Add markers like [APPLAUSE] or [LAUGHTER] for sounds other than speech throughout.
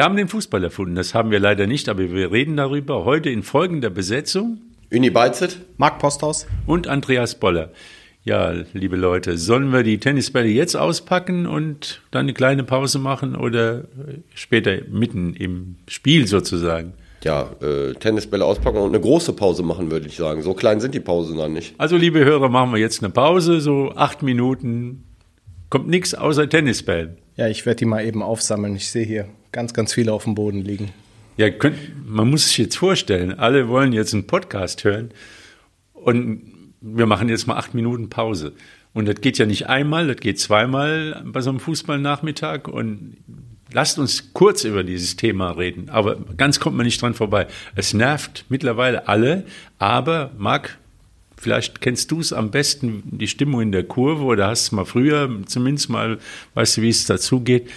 Wir haben den Fußball erfunden, das haben wir leider nicht, aber wir reden darüber heute in folgender Besetzung. Uni Beizet, Marc Posthaus und Andreas Boller. Ja, liebe Leute, sollen wir die Tennisbälle jetzt auspacken und dann eine kleine Pause machen oder später mitten im Spiel sozusagen? Ja, äh, Tennisbälle auspacken und eine große Pause machen, würde ich sagen. So klein sind die Pausen dann nicht. Also, liebe Hörer, machen wir jetzt eine Pause, so acht Minuten. Kommt nichts außer Tennisbällen. Ja, ich werde die mal eben aufsammeln. Ich sehe hier ganz, ganz viele auf dem Boden liegen. Ja, könnt, man muss sich jetzt vorstellen, alle wollen jetzt einen Podcast hören und wir machen jetzt mal acht Minuten Pause. Und das geht ja nicht einmal, das geht zweimal bei so einem Fußballnachmittag und lasst uns kurz über dieses Thema reden. Aber ganz kommt man nicht dran vorbei. Es nervt mittlerweile alle, aber Marc, vielleicht kennst du es am besten, die Stimmung in der Kurve oder hast es mal früher zumindest mal, weißt du, wie es dazu geht.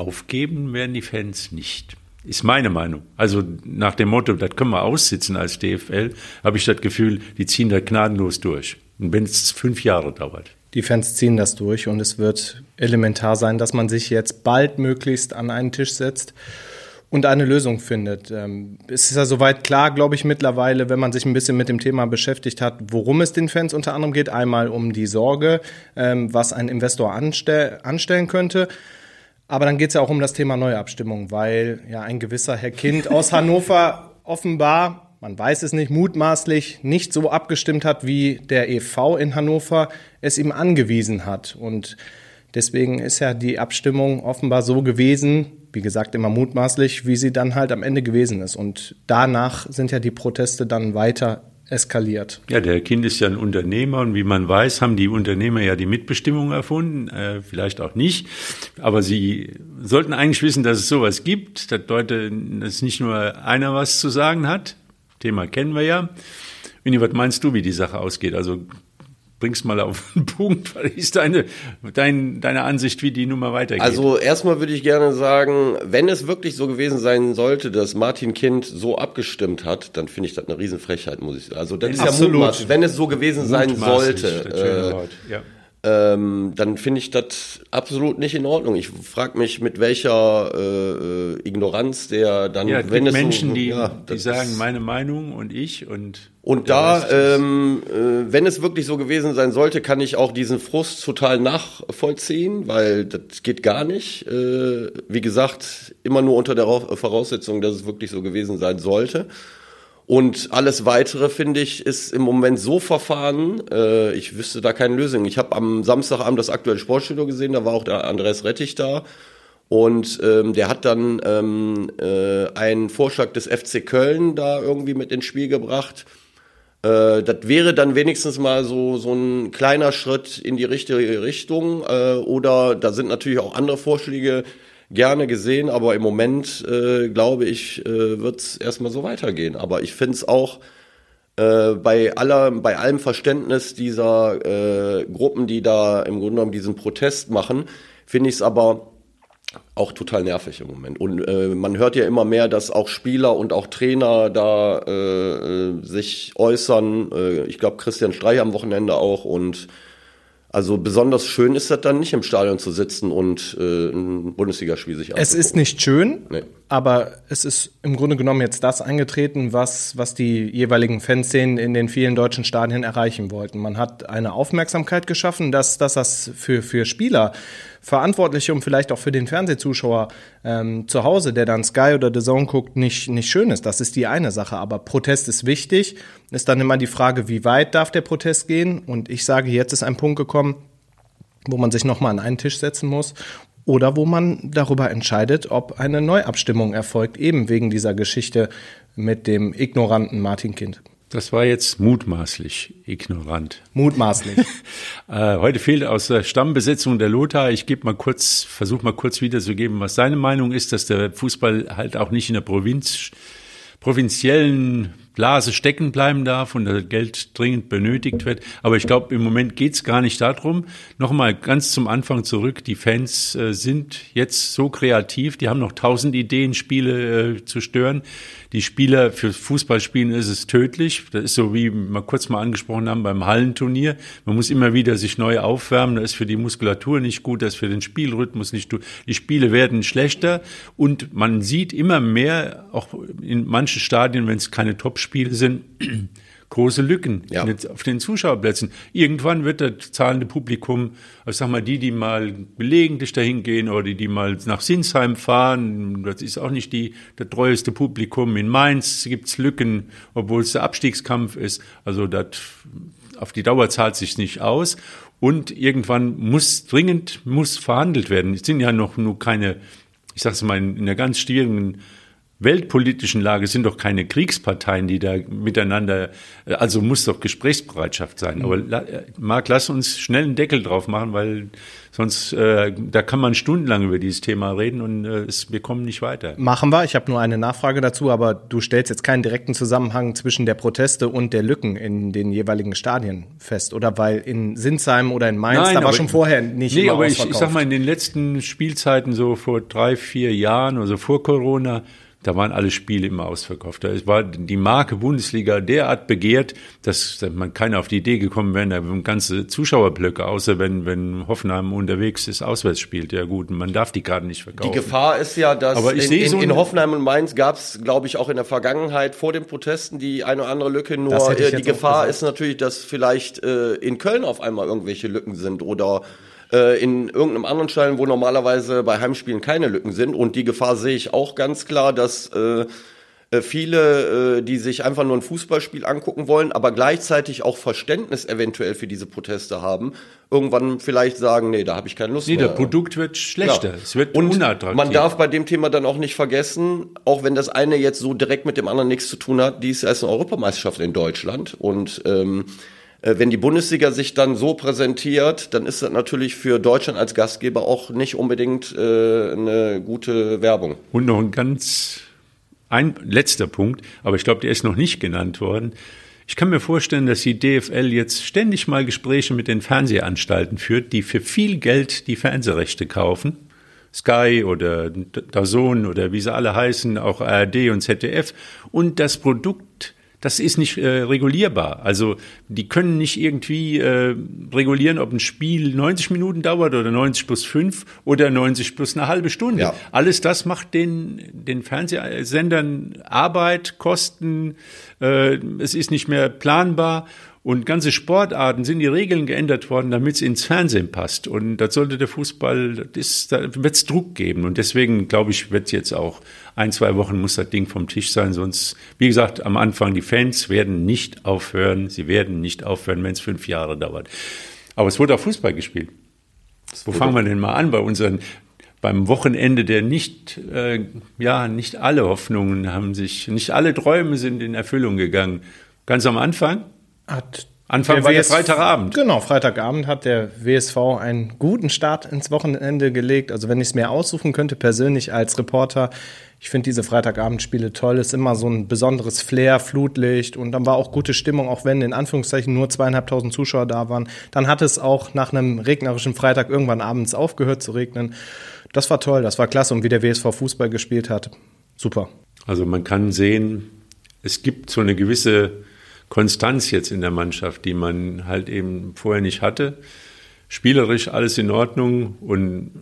Aufgeben werden die Fans nicht. Ist meine Meinung. Also nach dem Motto, das können wir aussitzen als DFL, habe ich das Gefühl, die ziehen da gnadenlos durch. Und wenn es fünf Jahre dauert. Die Fans ziehen das durch und es wird elementar sein, dass man sich jetzt baldmöglichst an einen Tisch setzt und eine Lösung findet. Ähm, es ist ja soweit klar, glaube ich, mittlerweile, wenn man sich ein bisschen mit dem Thema beschäftigt hat, worum es den Fans unter anderem geht. Einmal um die Sorge, ähm, was ein Investor anstell anstellen könnte. Aber dann geht es ja auch um das Thema Neuabstimmung, weil ja ein gewisser Herr Kind aus [LAUGHS] Hannover offenbar man weiß es nicht, mutmaßlich nicht so abgestimmt hat, wie der EV in Hannover es ihm angewiesen hat. Und deswegen ist ja die Abstimmung offenbar so gewesen, wie gesagt, immer mutmaßlich, wie sie dann halt am Ende gewesen ist. Und danach sind ja die Proteste dann weiter eskaliert. Ja, der Kind ist ja ein Unternehmer und wie man weiß, haben die Unternehmer ja die Mitbestimmung erfunden, äh, vielleicht auch nicht. Aber sie sollten eigentlich wissen, dass es sowas gibt, dass Leute, dass nicht nur einer was zu sagen hat. Thema kennen wir ja. Winnie, was meinst du, wie die Sache ausgeht? Also bring's mal auf den [LAUGHS] Punkt. Was ist deine, dein, deine Ansicht, wie die Nummer weitergeht? Also erstmal würde ich gerne sagen, wenn es wirklich so gewesen sein sollte, dass Martin Kind so abgestimmt hat, dann finde ich das eine Riesenfrechheit, muss ich sagen. Also das ist Absolut. ja mutmaßlich, wenn es so gewesen sein sollte. Äh, ja ähm, dann finde ich das absolut nicht in Ordnung. Ich frage mich, mit welcher äh, äh, Ignoranz der dann, ja, wenn es Menschen, so, die, ja, die sagen meine Meinung und ich und und da, ähm, äh, wenn es wirklich so gewesen sein sollte, kann ich auch diesen Frust total nachvollziehen, weil das geht gar nicht. Äh, wie gesagt, immer nur unter der Voraussetzung, dass es wirklich so gewesen sein sollte. Und alles weitere, finde ich, ist im Moment so verfahren, äh, ich wüsste da keine Lösung. Ich habe am Samstagabend das aktuelle Sportstudio gesehen, da war auch der Andreas Rettich da. Und ähm, der hat dann ähm, äh, einen Vorschlag des FC Köln da irgendwie mit ins Spiel gebracht. Äh, das wäre dann wenigstens mal so, so ein kleiner Schritt in die richtige Richtung. Äh, oder da sind natürlich auch andere Vorschläge gerne gesehen, aber im Moment, äh, glaube ich, äh, wird es erstmal so weitergehen. Aber ich finde es auch äh, bei, aller, bei allem Verständnis dieser äh, Gruppen, die da im Grunde genommen diesen Protest machen, finde ich es aber auch total nervig im Moment. Und äh, man hört ja immer mehr, dass auch Spieler und auch Trainer da äh, äh sich äußern. Äh, ich glaube, Christian Streich am Wochenende auch und also besonders schön ist das dann nicht im Stadion zu sitzen und äh, ein Bundesligaspiel sich anzugucken. Es ist nicht schön, nee. aber es ist im Grunde genommen jetzt das eingetreten, was, was die jeweiligen Fanszenen in den vielen deutschen Stadien erreichen wollten. Man hat eine Aufmerksamkeit geschaffen, dass, dass das für, für Spieler Verantwortliche und vielleicht auch für den Fernsehzuschauer ähm, zu Hause, der dann Sky oder The Zone guckt, nicht, nicht schön ist. Das ist die eine Sache. Aber Protest ist wichtig. Ist dann immer die Frage, wie weit darf der Protest gehen? Und ich sage, jetzt ist ein Punkt gekommen, wo man sich nochmal an einen Tisch setzen muss oder wo man darüber entscheidet, ob eine Neuabstimmung erfolgt, eben wegen dieser Geschichte mit dem ignoranten Martin Kind. Das war jetzt mutmaßlich ignorant. Mutmaßlich. [LAUGHS] äh, heute fehlt aus der Stammbesetzung der Lothar. Ich gebe mal kurz, versuche mal kurz wiederzugeben, was seine Meinung ist, dass der Fußball halt auch nicht in der Provinz, provinziellen Blase stecken bleiben darf und das Geld dringend benötigt wird. Aber ich glaube, im Moment geht's gar nicht darum. Nochmal ganz zum Anfang zurück. Die Fans äh, sind jetzt so kreativ, die haben noch tausend Ideen, Spiele äh, zu stören. Die Spieler für Fußballspielen ist es tödlich. Das ist so wie wir kurz mal angesprochen haben beim Hallenturnier. Man muss immer wieder sich neu aufwärmen. Das ist für die Muskulatur nicht gut, das ist für den Spielrhythmus nicht gut. Die Spiele werden schlechter und man sieht immer mehr, auch in manchen Stadien, wenn es keine Topspiele sind, [CLEARS THROAT] große Lücken Ja. auf den Zuschauerplätzen. Irgendwann wird das zahlende Publikum, ich sag mal, die, die mal gelegentlich dahin gehen oder die, die mal nach Sinsheim fahren, das ist auch nicht die, das treueste Publikum. In Mainz gibt's Lücken, obwohl es der Abstiegskampf ist. Also das, auf die Dauer zahlt sich nicht aus. Und irgendwann muss dringend muss verhandelt werden. Es sind ja noch nur keine, ich sag's mal, in, in einer ganz schwierigen weltpolitischen Lage sind doch keine Kriegsparteien, die da miteinander, äh, also muss doch Gesprächsbereitschaft sein. Aber äh, Marc, lass uns schnell einen Deckel drauf machen, weil sonst, äh, da kann man stundenlang über dieses Thema reden und äh, es, wir kommen nicht weiter. Machen wir. Ich habe nur eine Nachfrage dazu, aber du stellst jetzt keinen direkten Zusammenhang zwischen der Proteste und der Lücken in den jeweiligen Stadien fest, oder? Weil in Sinsheim oder in Mainz, da war schon vorher nicht Nee, aber ich, ich sag mal, in den letzten Spielzeiten, so vor drei, vier Jahren, also vor Corona, da waren alle Spiele immer ausverkauft. Da war die Marke Bundesliga derart begehrt, dass man keiner auf die Idee gekommen wäre, da ganze Zuschauerblöcke, außer wenn, wenn Hoffenheim unterwegs ist, auswärts spielt. Ja gut, man darf die Karten nicht Die verkaufen. Gefahr ist ja, dass Aber ich in, sehe in, so in Hoffenheim und Mainz gab es, glaube ich, auch in der Vergangenheit vor den Protesten die eine oder andere Lücke. Nur äh, die Gefahr ist natürlich, dass vielleicht äh, in Köln auf einmal irgendwelche Lücken sind oder äh, in irgendeinem anderen Stadion, wo normalerweise bei Heimspielen keine Lücken sind. Und die Gefahr sehe ich auch ganz klar, dass äh, äh, viele, äh, die sich einfach nur ein Fußballspiel angucken wollen, aber gleichzeitig auch Verständnis eventuell für diese Proteste haben, irgendwann vielleicht sagen, nee, da habe ich keine Lust nee, mehr. das Produkt wird schlechter. Ja. Es wird und unattraktiv. Man darf bei dem Thema dann auch nicht vergessen, auch wenn das eine jetzt so direkt mit dem anderen nichts zu tun hat, dies ist eine Europameisterschaft in Deutschland und ähm, äh, wenn die Bundesliga sich dann so präsentiert, dann ist das natürlich für Deutschland als Gastgeber auch nicht unbedingt äh, eine gute Werbung. Und noch ein ganz ein letzter Punkt, aber ich glaube, der ist noch nicht genannt worden. Ich kann mir vorstellen, dass die DFL jetzt ständig mal Gespräche mit den Fernsehanstalten führt, die für viel Geld die Fernsehrechte kaufen. Sky oder DAZN oder wie sie alle heißen, auch ARD und ZDF. Und das Produkt, das ist nicht äh, regulierbar. Also die können nicht irgendwie äh, regulieren, ob ein Spiel 90 Minuten dauert oder 90 plus 5 oder 90 plus eine halbe Stunde. Ja. Alles das macht den, den Fernsehsendern Arbeit, Kosten, äh, es ist nicht mehr planbar. Und ganze Sportarten sind die Regeln geändert worden, damit es ins Fernsehen passt. Und das sollte der Fußball, das da wird es Druck geben. Und deswegen, glaube ich, wird jetzt auch ein, zwei Wochen muss das Ding vom Tisch sein. Sonst, wie gesagt, am Anfang, die Fans werden nicht aufhören. Sie werden nicht aufhören, wenn es fünf Jahre dauert. Aber es wurde auch Fußball gespielt. Wo fangen wir denn mal an bei unseren beim Wochenende der nicht äh, ja nicht alle Hoffnungen haben sich nicht alle Träume sind in Erfüllung gegangen. Ganz am Anfang Hat Anfang war der Freitagabend. Genau, Freitagabend hat der WSV einen guten Start ins Wochenende gelegt. Also wenn ich es mir aussuchen könnte, persönlich als Reporter, ich finde diese Freitagabendspiele toll, ist immer so ein besonderes Flair, Flutlicht und dann war auch gute Stimmung, auch wenn in Anführungszeichen nur zweieinhalbtausend Zuschauer da waren. Dann hat es auch nach einem regnerischen Freitag irgendwann abends aufgehört zu regnen. Das war toll, das war klasse und wie der WSV Fußball gespielt hat, super. Also man kann sehen, es gibt so eine gewisse Konstanz jetzt in der Mannschaft, die man halt eben vorher nicht hatte. Spielerisch alles in Ordnung und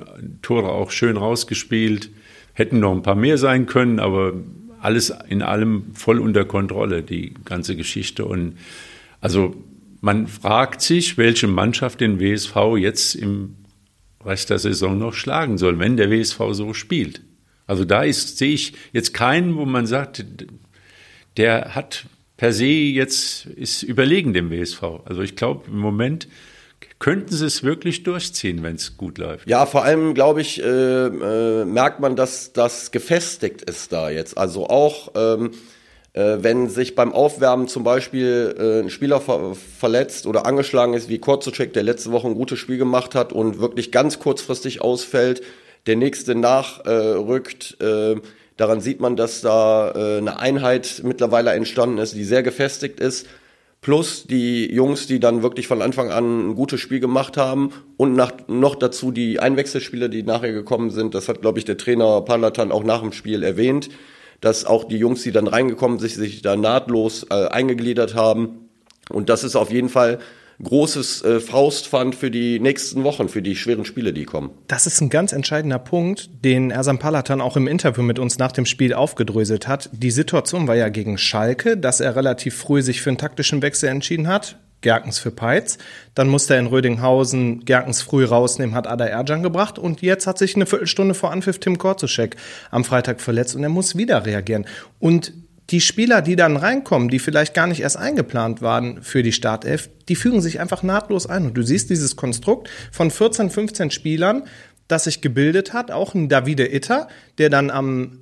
Tore auch schön rausgespielt. Hätten noch ein paar mehr sein können, aber alles in allem voll unter Kontrolle, die ganze Geschichte. Und also man fragt sich, welche Mannschaft den WSV jetzt im Rest der Saison noch schlagen soll, wenn der WSV so spielt. Also da ist, sehe ich jetzt keinen, wo man sagt, der hat per se jetzt, ist überlegen dem WSV. Also ich glaube, im Moment könnten sie es wirklich durchziehen, wenn es gut läuft. Ja, vor allem, glaube ich, äh, äh, merkt man, dass das gefestigt ist da jetzt. Also auch, ähm, äh, wenn sich beim Aufwärmen zum Beispiel äh, ein Spieler ver verletzt oder angeschlagen ist, wie Korzocek, der letzte Woche ein gutes Spiel gemacht hat und wirklich ganz kurzfristig ausfällt, der nächste nachrückt, äh, Daran sieht man, dass da äh, eine Einheit mittlerweile entstanden ist, die sehr gefestigt ist. Plus die Jungs, die dann wirklich von Anfang an ein gutes Spiel gemacht haben und nach, noch dazu die Einwechselspieler, die nachher gekommen sind. Das hat, glaube ich, der Trainer Palatan auch nach dem Spiel erwähnt, dass auch die Jungs, die dann reingekommen sind, sich da nahtlos äh, eingegliedert haben. Und das ist auf jeden Fall großes äh, Faustpfand für die nächsten Wochen, für die schweren Spiele, die kommen. Das ist ein ganz entscheidender Punkt, den Ersan Palatan auch im Interview mit uns nach dem Spiel aufgedröselt hat. Die Situation war ja gegen Schalke, dass er relativ früh sich für einen taktischen Wechsel entschieden hat. Gerkens für Peitz. Dann musste er in Rödinghausen Gerkens früh rausnehmen, hat Ada Erjan gebracht. Und jetzt hat sich eine Viertelstunde vor Anpfiff Tim Korzuschek am Freitag verletzt und er muss wieder reagieren. Und die Spieler, die dann reinkommen, die vielleicht gar nicht erst eingeplant waren für die Startelf, die fügen sich einfach nahtlos ein. Und du siehst dieses Konstrukt von 14, 15 Spielern, das sich gebildet hat, auch ein Davide Itter, der dann am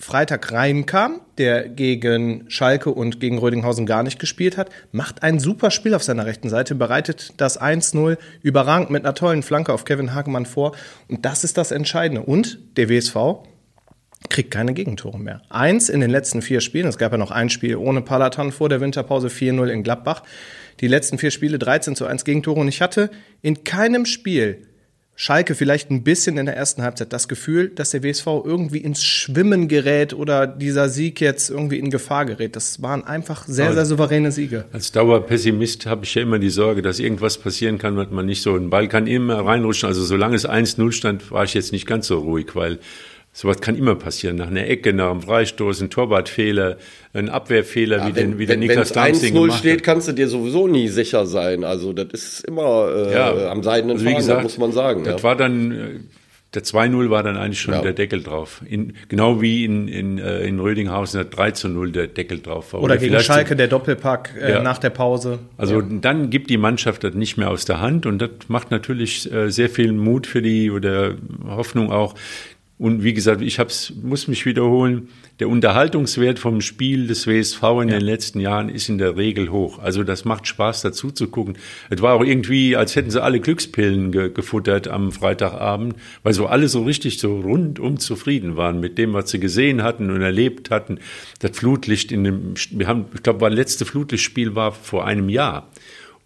Freitag reinkam, der gegen Schalke und gegen Rödinghausen gar nicht gespielt hat, macht ein super Spiel auf seiner rechten Seite, bereitet das 1-0 überragend mit einer tollen Flanke auf Kevin Hagemann vor. Und das ist das Entscheidende. Und der WSV kriegt keine Gegentore mehr. Eins in den letzten vier Spielen, es gab ja noch ein Spiel ohne Palatan vor der Winterpause 4-0 in Gladbach. Die letzten vier Spiele 13 zu 1 Gegentore und ich hatte in keinem Spiel Schalke vielleicht ein bisschen in der ersten Halbzeit das Gefühl, dass der WSV irgendwie ins Schwimmen gerät oder dieser Sieg jetzt irgendwie in Gefahr gerät. Das waren einfach sehr, sehr souveräne Siege. Als Dauerpessimist habe ich ja immer die Sorge, dass irgendwas passieren kann, was man nicht so. Ein Ball kann immer reinrutschen. Also solange es 1-0 stand, war ich jetzt nicht ganz so ruhig, weil Sowas kann immer passieren. Nach einer Ecke, nach einem Freistoß, ein Torwartfehler, ein Abwehrfehler, ja, wie, wenn, den, wie der Niklas Damsing gemacht hat. 1-0 steht, kannst du dir sowieso nie sicher sein. Also das ist immer äh, ja, am seidenen also Faden, muss man sagen. Das ja. war dann, äh, der 2-0 war dann eigentlich schon ja. der Deckel drauf. In, genau wie in, in, äh, in Rödinghausen der 3-0 der Deckel drauf war. Oder, Oder gegen Schalke der Doppelpack äh, ja. nach der Pause. Also dann gibt die Mannschaft das nicht mehr aus der Hand und das macht natürlich äh, sehr viel Mut für die oder Hoffnung auch, und wie gesagt, ich hab's, muss mich wiederholen, der Unterhaltungswert vom Spiel des WSV in ja. den letzten Jahren ist in der Regel hoch. Also das macht Spaß dazu zu gucken. Es war auch irgendwie, als hätten sie alle Glückspillen ge gefuttert am Freitagabend, weil so alle so richtig so rundum zufrieden waren mit dem, was sie gesehen hatten und erlebt hatten. Das Flutlicht in dem, wir haben, ich glaube, das letzte Flutlichtspiel war vor einem Jahr.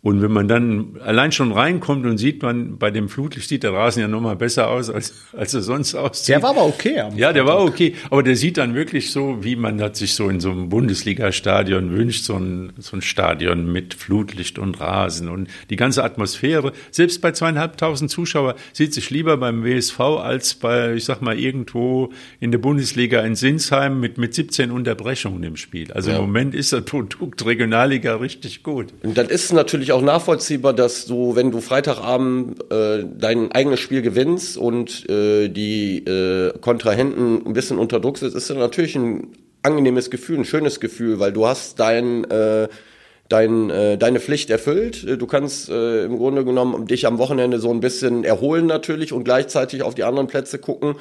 Und wenn man dann allein schon reinkommt und sieht man, bei dem Flutlicht sieht der Rasen ja nochmal besser aus, als, als er sonst aussieht. Der war aber okay. ja, der war okay. Aber der sieht dann wirklich so, wie man das sich so in so einem Bundesliga-Stadion wünscht, so ein, so ein Stadion mit Flutlicht und Rasen und die ganze Atmosphäre. Selbst bei zweieinhalbtausend Zuschauer sieht sich lieber beim WSV als bei, ich sag mal, irgendwo in der Bundesliga in Sinsheim mit, mit 17 Unterbrechungen im Spiel. Also ja. im Moment ist das Produkt Regionalliga richtig gut. Und dann ist natürlich auch nachvollziehbar, dass du, wenn du Freitagabend äh, dein eigenes Spiel gewinnst und äh, die äh, Kontrahenten ein bisschen unter Druck sind, ist das natürlich ein angenehmes Gefühl, ein schönes Gefühl, weil du hast dein äh, dein, äh, deine Pflicht erfüllt. Du kannst äh, im Grunde genommen dich am Wochenende so ein bisschen erholen natürlich und gleichzeitig auf die anderen Plätze gucken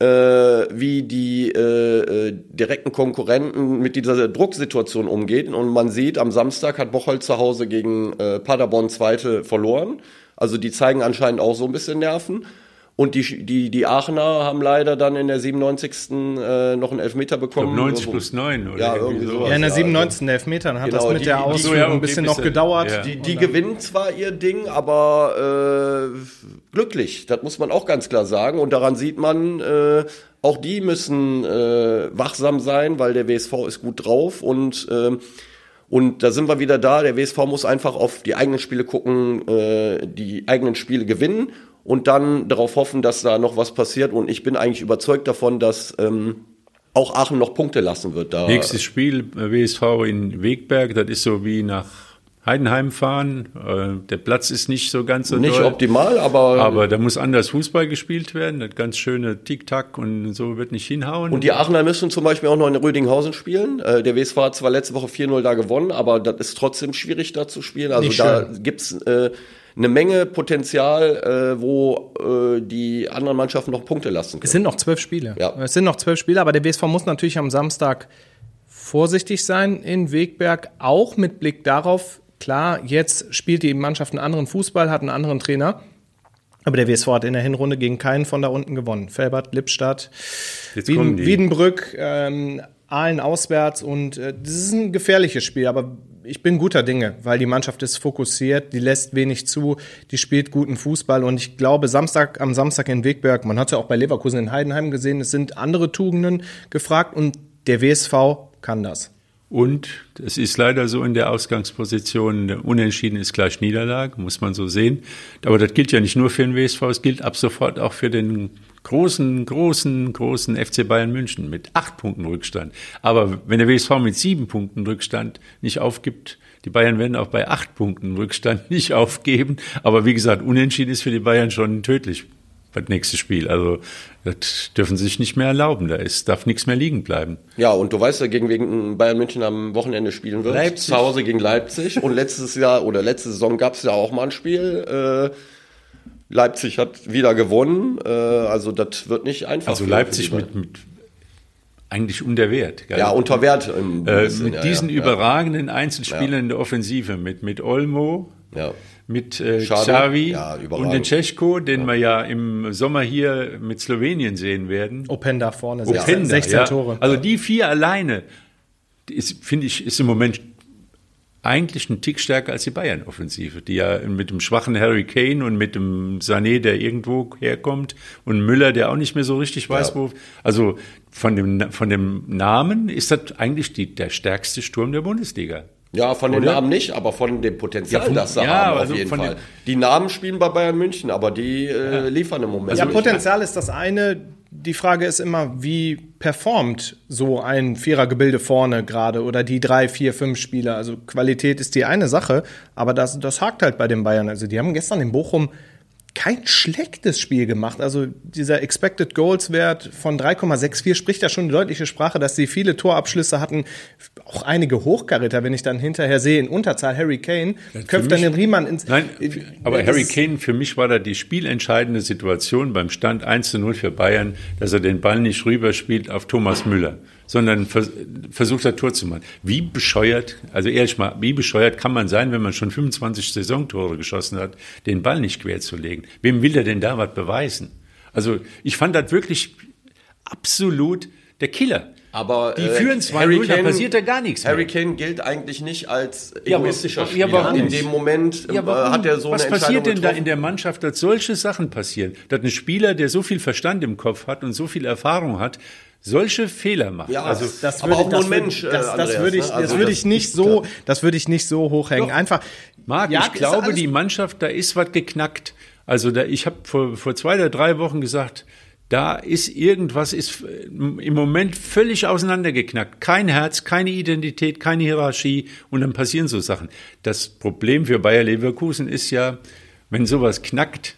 wie die äh, äh, direkten Konkurrenten mit dieser Drucksituation umgehen. Und man sieht, am Samstag hat Bocholt zu Hause gegen äh, Paderborn Zweite verloren. Also die zeigen anscheinend auch so ein bisschen Nerven. Und die, die, die Aachener haben leider dann in der 97. Äh, noch einen Elfmeter bekommen. Ich glaub 90 plus 9 oder ja, irgendwie sowas. Ja, in der 97. Ja, Elfmeter hat genau, das mit die, der Ausführung ja, ein bisschen noch gedauert. Ja. Die, die gewinnen zwar ihr Ding, aber äh, glücklich, das muss man auch ganz klar sagen. Und daran sieht man, äh, auch die müssen äh, wachsam sein, weil der WSV ist gut drauf und äh, und da sind wir wieder da. Der WSV muss einfach auf die eigenen Spiele gucken, äh, die eigenen Spiele gewinnen und dann darauf hoffen, dass da noch was passiert. Und ich bin eigentlich überzeugt davon, dass ähm, auch Aachen noch Punkte lassen wird. Da. Nächstes Spiel äh, WSV in Wegberg, das ist so wie nach Heidenheim fahren. Äh, der Platz ist nicht so ganz so Nicht doll, optimal, aber... Aber da muss anders Fußball gespielt werden. Das ganz schöne Tick-Tack und so wird nicht hinhauen. Und die Aachener müssen zum Beispiel auch noch in Rödinghausen spielen. Äh, der WSV hat zwar letzte Woche 4-0 da gewonnen, aber das ist trotzdem schwierig da zu spielen. Also nicht da schön. gibt's... Äh, eine Menge Potenzial, äh, wo äh, die anderen Mannschaften noch Punkte lassen können. Es sind noch zwölf Spiele. Ja. Es sind noch zwölf Spiele, aber der WSV muss natürlich am Samstag vorsichtig sein in Wegberg, auch mit Blick darauf, klar, jetzt spielt die Mannschaft einen anderen Fußball, hat einen anderen Trainer. Aber der WSV hat in der Hinrunde gegen keinen von da unten gewonnen. Felbert, Lippstadt. Wiedenbrück, ähm, Aalen auswärts und äh, das ist ein gefährliches Spiel, aber ich bin guter Dinge, weil die Mannschaft ist fokussiert, die lässt wenig zu, die spielt guten Fußball und ich glaube, Samstag, am Samstag in Wegberg, man hat ja auch bei Leverkusen in Heidenheim gesehen, es sind andere Tugenden gefragt und der WSV kann das. Und es ist leider so in der Ausgangsposition, unentschieden ist gleich Niederlage, muss man so sehen. Aber das gilt ja nicht nur für den WSV, es gilt ab sofort auch für den großen, großen, großen FC Bayern München mit acht Punkten Rückstand. Aber wenn der WSV mit sieben Punkten Rückstand nicht aufgibt, die Bayern werden auch bei acht Punkten Rückstand [LAUGHS] nicht aufgeben. Aber wie gesagt, unentschieden ist für die Bayern schon tödlich das nächste Spiel. Also das dürfen sie sich nicht mehr erlauben. Da ist, darf nichts mehr liegen bleiben. Ja, und du weißt ja, gegen wen Bayern München am Wochenende spielen wird. Leipzig. Zu Hause gegen Leipzig. Und letztes Jahr oder letzte Saison gab es ja auch mal ein Spiel. Äh, Leipzig hat wieder gewonnen. Äh, also das wird nicht einfach. Also Leipzig mit, mit eigentlich unter Wert. gell? Ja, unter Wert. Im äh, bisschen, mit ja, diesen ja, überragenden Einzelspielern in der Offensive, mit, mit Olmo, Ja. Mit äh, Xavi. Ja, und den Tschechko, den wir ja im Sommer hier mit Slowenien sehen werden. Openda vorne, Openda, 16, 16 ja. Tore. Also die vier alleine, finde ich, ist im Moment eigentlich ein Tick stärker als die Bayern-Offensive, die ja mit dem schwachen Harry Kane und mit dem Sané, der irgendwo herkommt, und Müller, der auch nicht mehr so richtig weiß, Ja. wo. Also von dem, von dem Namen ist das eigentlich die, der stärkste Sturm der Bundesliga. Ja, von den Oder? Namen nicht, aber von dem Potenzial, Ja, von- das sie ja, haben, also auf jeden Fall. Die Namen spielen bei Bayern München, aber die äh, liefern im Moment. ja, nicht. Potenzial ist das eine. Die Frage ist immer, wie performt so ein Vierergebilde vorne gerade oder die drei, vier, fünf Spieler. Also Qualität ist die eine Sache, aber das, das hakt halt bei den Bayern. Also die haben gestern in Bochum kein schlechtes Spiel gemacht. Also dieser Expected Goals Wert von 3,64 spricht ja schon eine deutliche Sprache, dass sie viele Torabschlüsse hatten, auch einige Hochkaräter, wenn ich dann hinterher sehe, in Unterzahl Harry Kane, köpft dann den Riemann ins... Nein, aber Das Harry Kane, für mich war da die spielentscheidende Situation beim Stand 1 zu 0 für Bayern, dass er den Ball nicht rüberspielt auf Thomas Müller, sondern vers versucht hat, Tor zu machen. Wie bescheuert, also ehrlich mal, wie bescheuert kann man sein, wenn man schon 25 Saisontore geschossen hat, den Ball nicht quer zu legen? Wem will er denn da was beweisen? Also ich fand das wirklich absolut der Killer. Aber die äh, führen 2-0, Harry da Kane- passiert ja gar nichts Harry mehr. Kane gilt eigentlich nicht als Ja, egoistischer ja, Spieler. warum in dem Moment äh, Ja, warum? hat er so Was eine passiert Entscheidung denn da getroffen. in der Mannschaft, dass solche Sachen passieren? Dass ein Spieler, der so viel Verstand im Kopf hat und so viel Erfahrung hat, solche Fehler macht. Ja, also Das aber würde, auch das nur ein Mensch, äh, Das, das Andreas, würde ich, ne? das Also würde das- ich nicht so, das würde ich nicht so hochhängen. Einfach. Marc, Ja, ich glaube, die Mannschaft, da ist was geknackt. Also da, ich habe vor, vor zwei oder drei Wochen gesagt, da ist irgendwas ist äh, im Moment völlig auseinandergeknackt. Kein Herz, keine Identität, keine Hierarchie und dann passieren so Sachen. Das Problem für Bayer Leverkusen ist ja, wenn sowas knackt,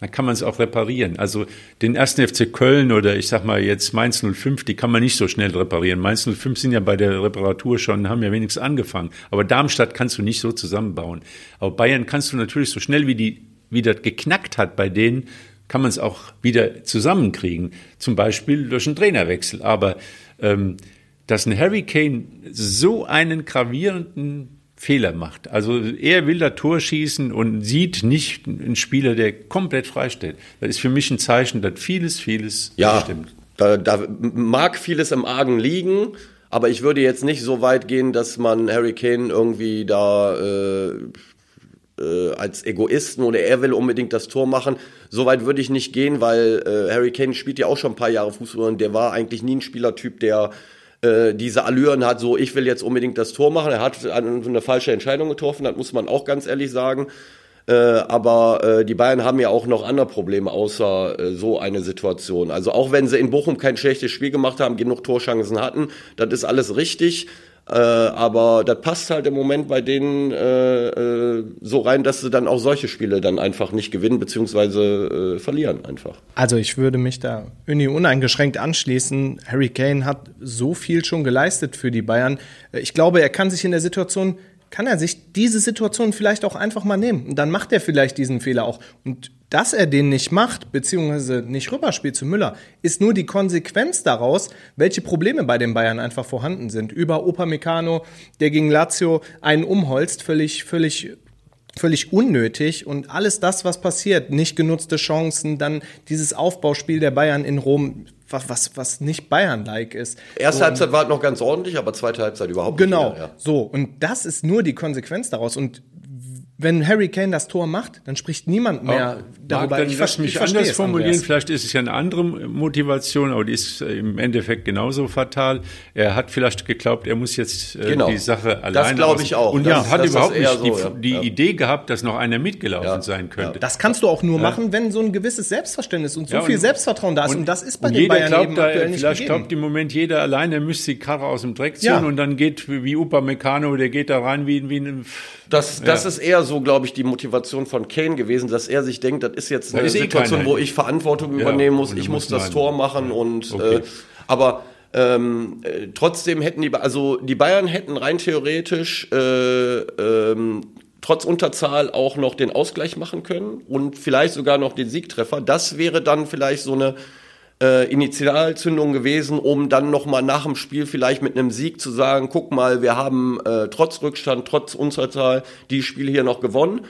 dann kann man es auch reparieren. Also den ersten FC Köln oder ich sag mal jetzt Mainz 05, die kann man nicht so schnell reparieren. Mainz 05 sind ja bei der Reparatur schon, haben ja wenigstens angefangen. Aber Darmstadt kannst du nicht so zusammenbauen. Aber Bayern kannst du natürlich so schnell wie die, wie das geknackt hat bei denen, kann man es auch wieder zusammenkriegen. Zum Beispiel durch einen Trainerwechsel. Aber ähm, dass ein Harry Kane so einen gravierenden Fehler macht. Also er will da Tor schießen und sieht nicht einen Spieler, der komplett freistellt. Das ist für mich ein Zeichen, dass vieles, vieles Ja, stimmt. da, da mag vieles im Argen liegen, aber ich würde jetzt nicht so weit gehen, dass man Harry Kane irgendwie da äh, äh, als Egoisten oder er will unbedingt das Tor machen. So weit würde ich nicht gehen, weil äh, Harry Kane spielt ja auch schon ein paar Jahre Fußball und der war eigentlich nie ein Spielertyp, der äh, diese Allüren hat, so ich will jetzt unbedingt das Tor machen. Er hat eine falsche Entscheidung getroffen, das muss man auch ganz ehrlich sagen. Äh, aber äh, die Bayern haben ja auch noch andere Probleme außer äh, so eine Situation. Also auch wenn sie in Bochum kein schlechtes Spiel gemacht haben, genug Torchancen hatten, das ist alles richtig. Äh, aber das passt halt im Moment bei denen äh, äh, so rein, dass sie dann auch solche Spiele dann einfach nicht gewinnen beziehungsweise äh, verlieren einfach. Also ich würde mich da Uni uneingeschränkt anschließen. Harry Kane hat so viel schon geleistet für die Bayern. Ich glaube, er kann sich in der Situation, kann er sich diese Situation vielleicht auch einfach mal nehmen. Und dann macht er vielleicht diesen Fehler auch. Und dass er den nicht macht, beziehungsweise nicht rüberspielt zu Müller, ist nur die Konsequenz daraus, welche Probleme bei den Bayern einfach vorhanden sind. Über Upamecano, der gegen Lazio einen umholzt, völlig, völlig völlig unnötig und alles das, was passiert, nicht genutzte Chancen, dann dieses Aufbauspiel der Bayern in Rom, was, was, was nicht Bayern-like ist. Erste so, Halbzeit war noch ganz ordentlich, aber zweite Halbzeit überhaupt genau, nicht. Genau, ja. so. Und das ist nur die Konsequenz daraus. Und wenn Harry Kane das Tor macht, dann spricht niemand mehr oh, darüber. Marc, ich, lass mich anders formulieren. Andreas. Vielleicht ist es ja eine andere Motivation, aber die ist im Endeffekt genauso fatal. Er hat vielleicht geglaubt, er muss jetzt äh, genau. die Sache alleine. Das glaube ich auch. Und das, hat überhaupt nicht so, die, ja. die ja. Idee gehabt, dass noch einer mitgelaufen ja. sein könnte. Das kannst du auch nur machen, wenn so ein gewisses Selbstverständnis und so viel Selbstvertrauen da ist. Und, und, das ist bei den Bayern glaubt eben da, aktuell nicht Vielleicht gegeben. glaubt im Moment jeder alleine, er müsste die Karre aus dem Dreck ziehen und dann geht wie Upamecano, der geht da rein wie, wie ein das, das ja. ist eher so, glaube ich, die Motivation von Kane gewesen, dass er sich denkt, das ist jetzt eine ist eh Situation, eh wo ich Verantwortung ja, übernehmen muss, ich muss das Tor machen und okay. äh, aber ähm, äh, trotzdem hätten die, also die Bayern hätten rein theoretisch äh, ähm, trotz Unterzahl auch noch den Ausgleich machen können und vielleicht sogar noch den Siegtreffer. Das wäre dann vielleicht so eine äh, Initialzündung gewesen, um dann nochmal nach dem Spiel vielleicht mit einem Sieg zu sagen, guck mal, wir haben äh, trotz Rückstand, trotz Unterzahl die Spiele hier noch gewonnen,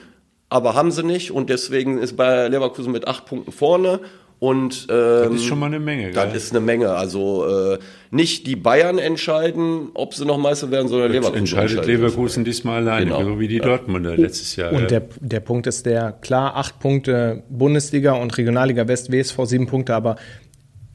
aber haben sie nicht und deswegen ist bei Leverkusen mit acht Punkten vorne und ähm, das ist schon mal eine Menge. Das gell? ist eine Menge. Also äh, nicht die Bayern entscheiden, ob sie noch Meister werden, sondern das Leverkusen. Entscheidet Leverkusen diesmal alleine, genau. so wie die ja. Dortmunder letztes Jahr. Und ja. der, der Punkt ist der, klar, acht Punkte Bundesliga und Regionalliga West, WSV sieben Punkte, aber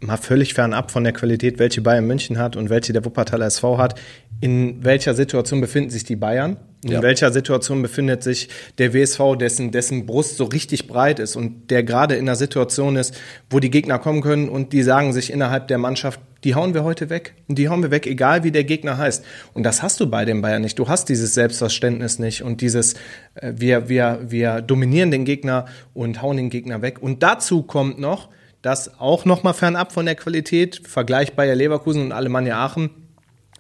mal völlig fernab von der Qualität, welche Bayern München hat und welche der Wuppertaler SV hat. In welcher Situation befinden sich die Bayern? In ja. welcher Situation befindet sich der WSV, dessen, dessen Brust so richtig breit ist und der gerade in einer Situation ist, wo die Gegner kommen können und die sagen sich innerhalb der Mannschaft, die hauen wir heute weg. Und die hauen wir weg, egal wie der Gegner heißt. Und das hast du bei den Bayern nicht. Du hast dieses Selbstverständnis nicht und dieses, äh, wir, wir, wir dominieren den Gegner und hauen den Gegner weg. Und dazu kommt noch, das auch nochmal fernab von der Qualität, Vergleich Bayer Leverkusen und Alemannia Aachen.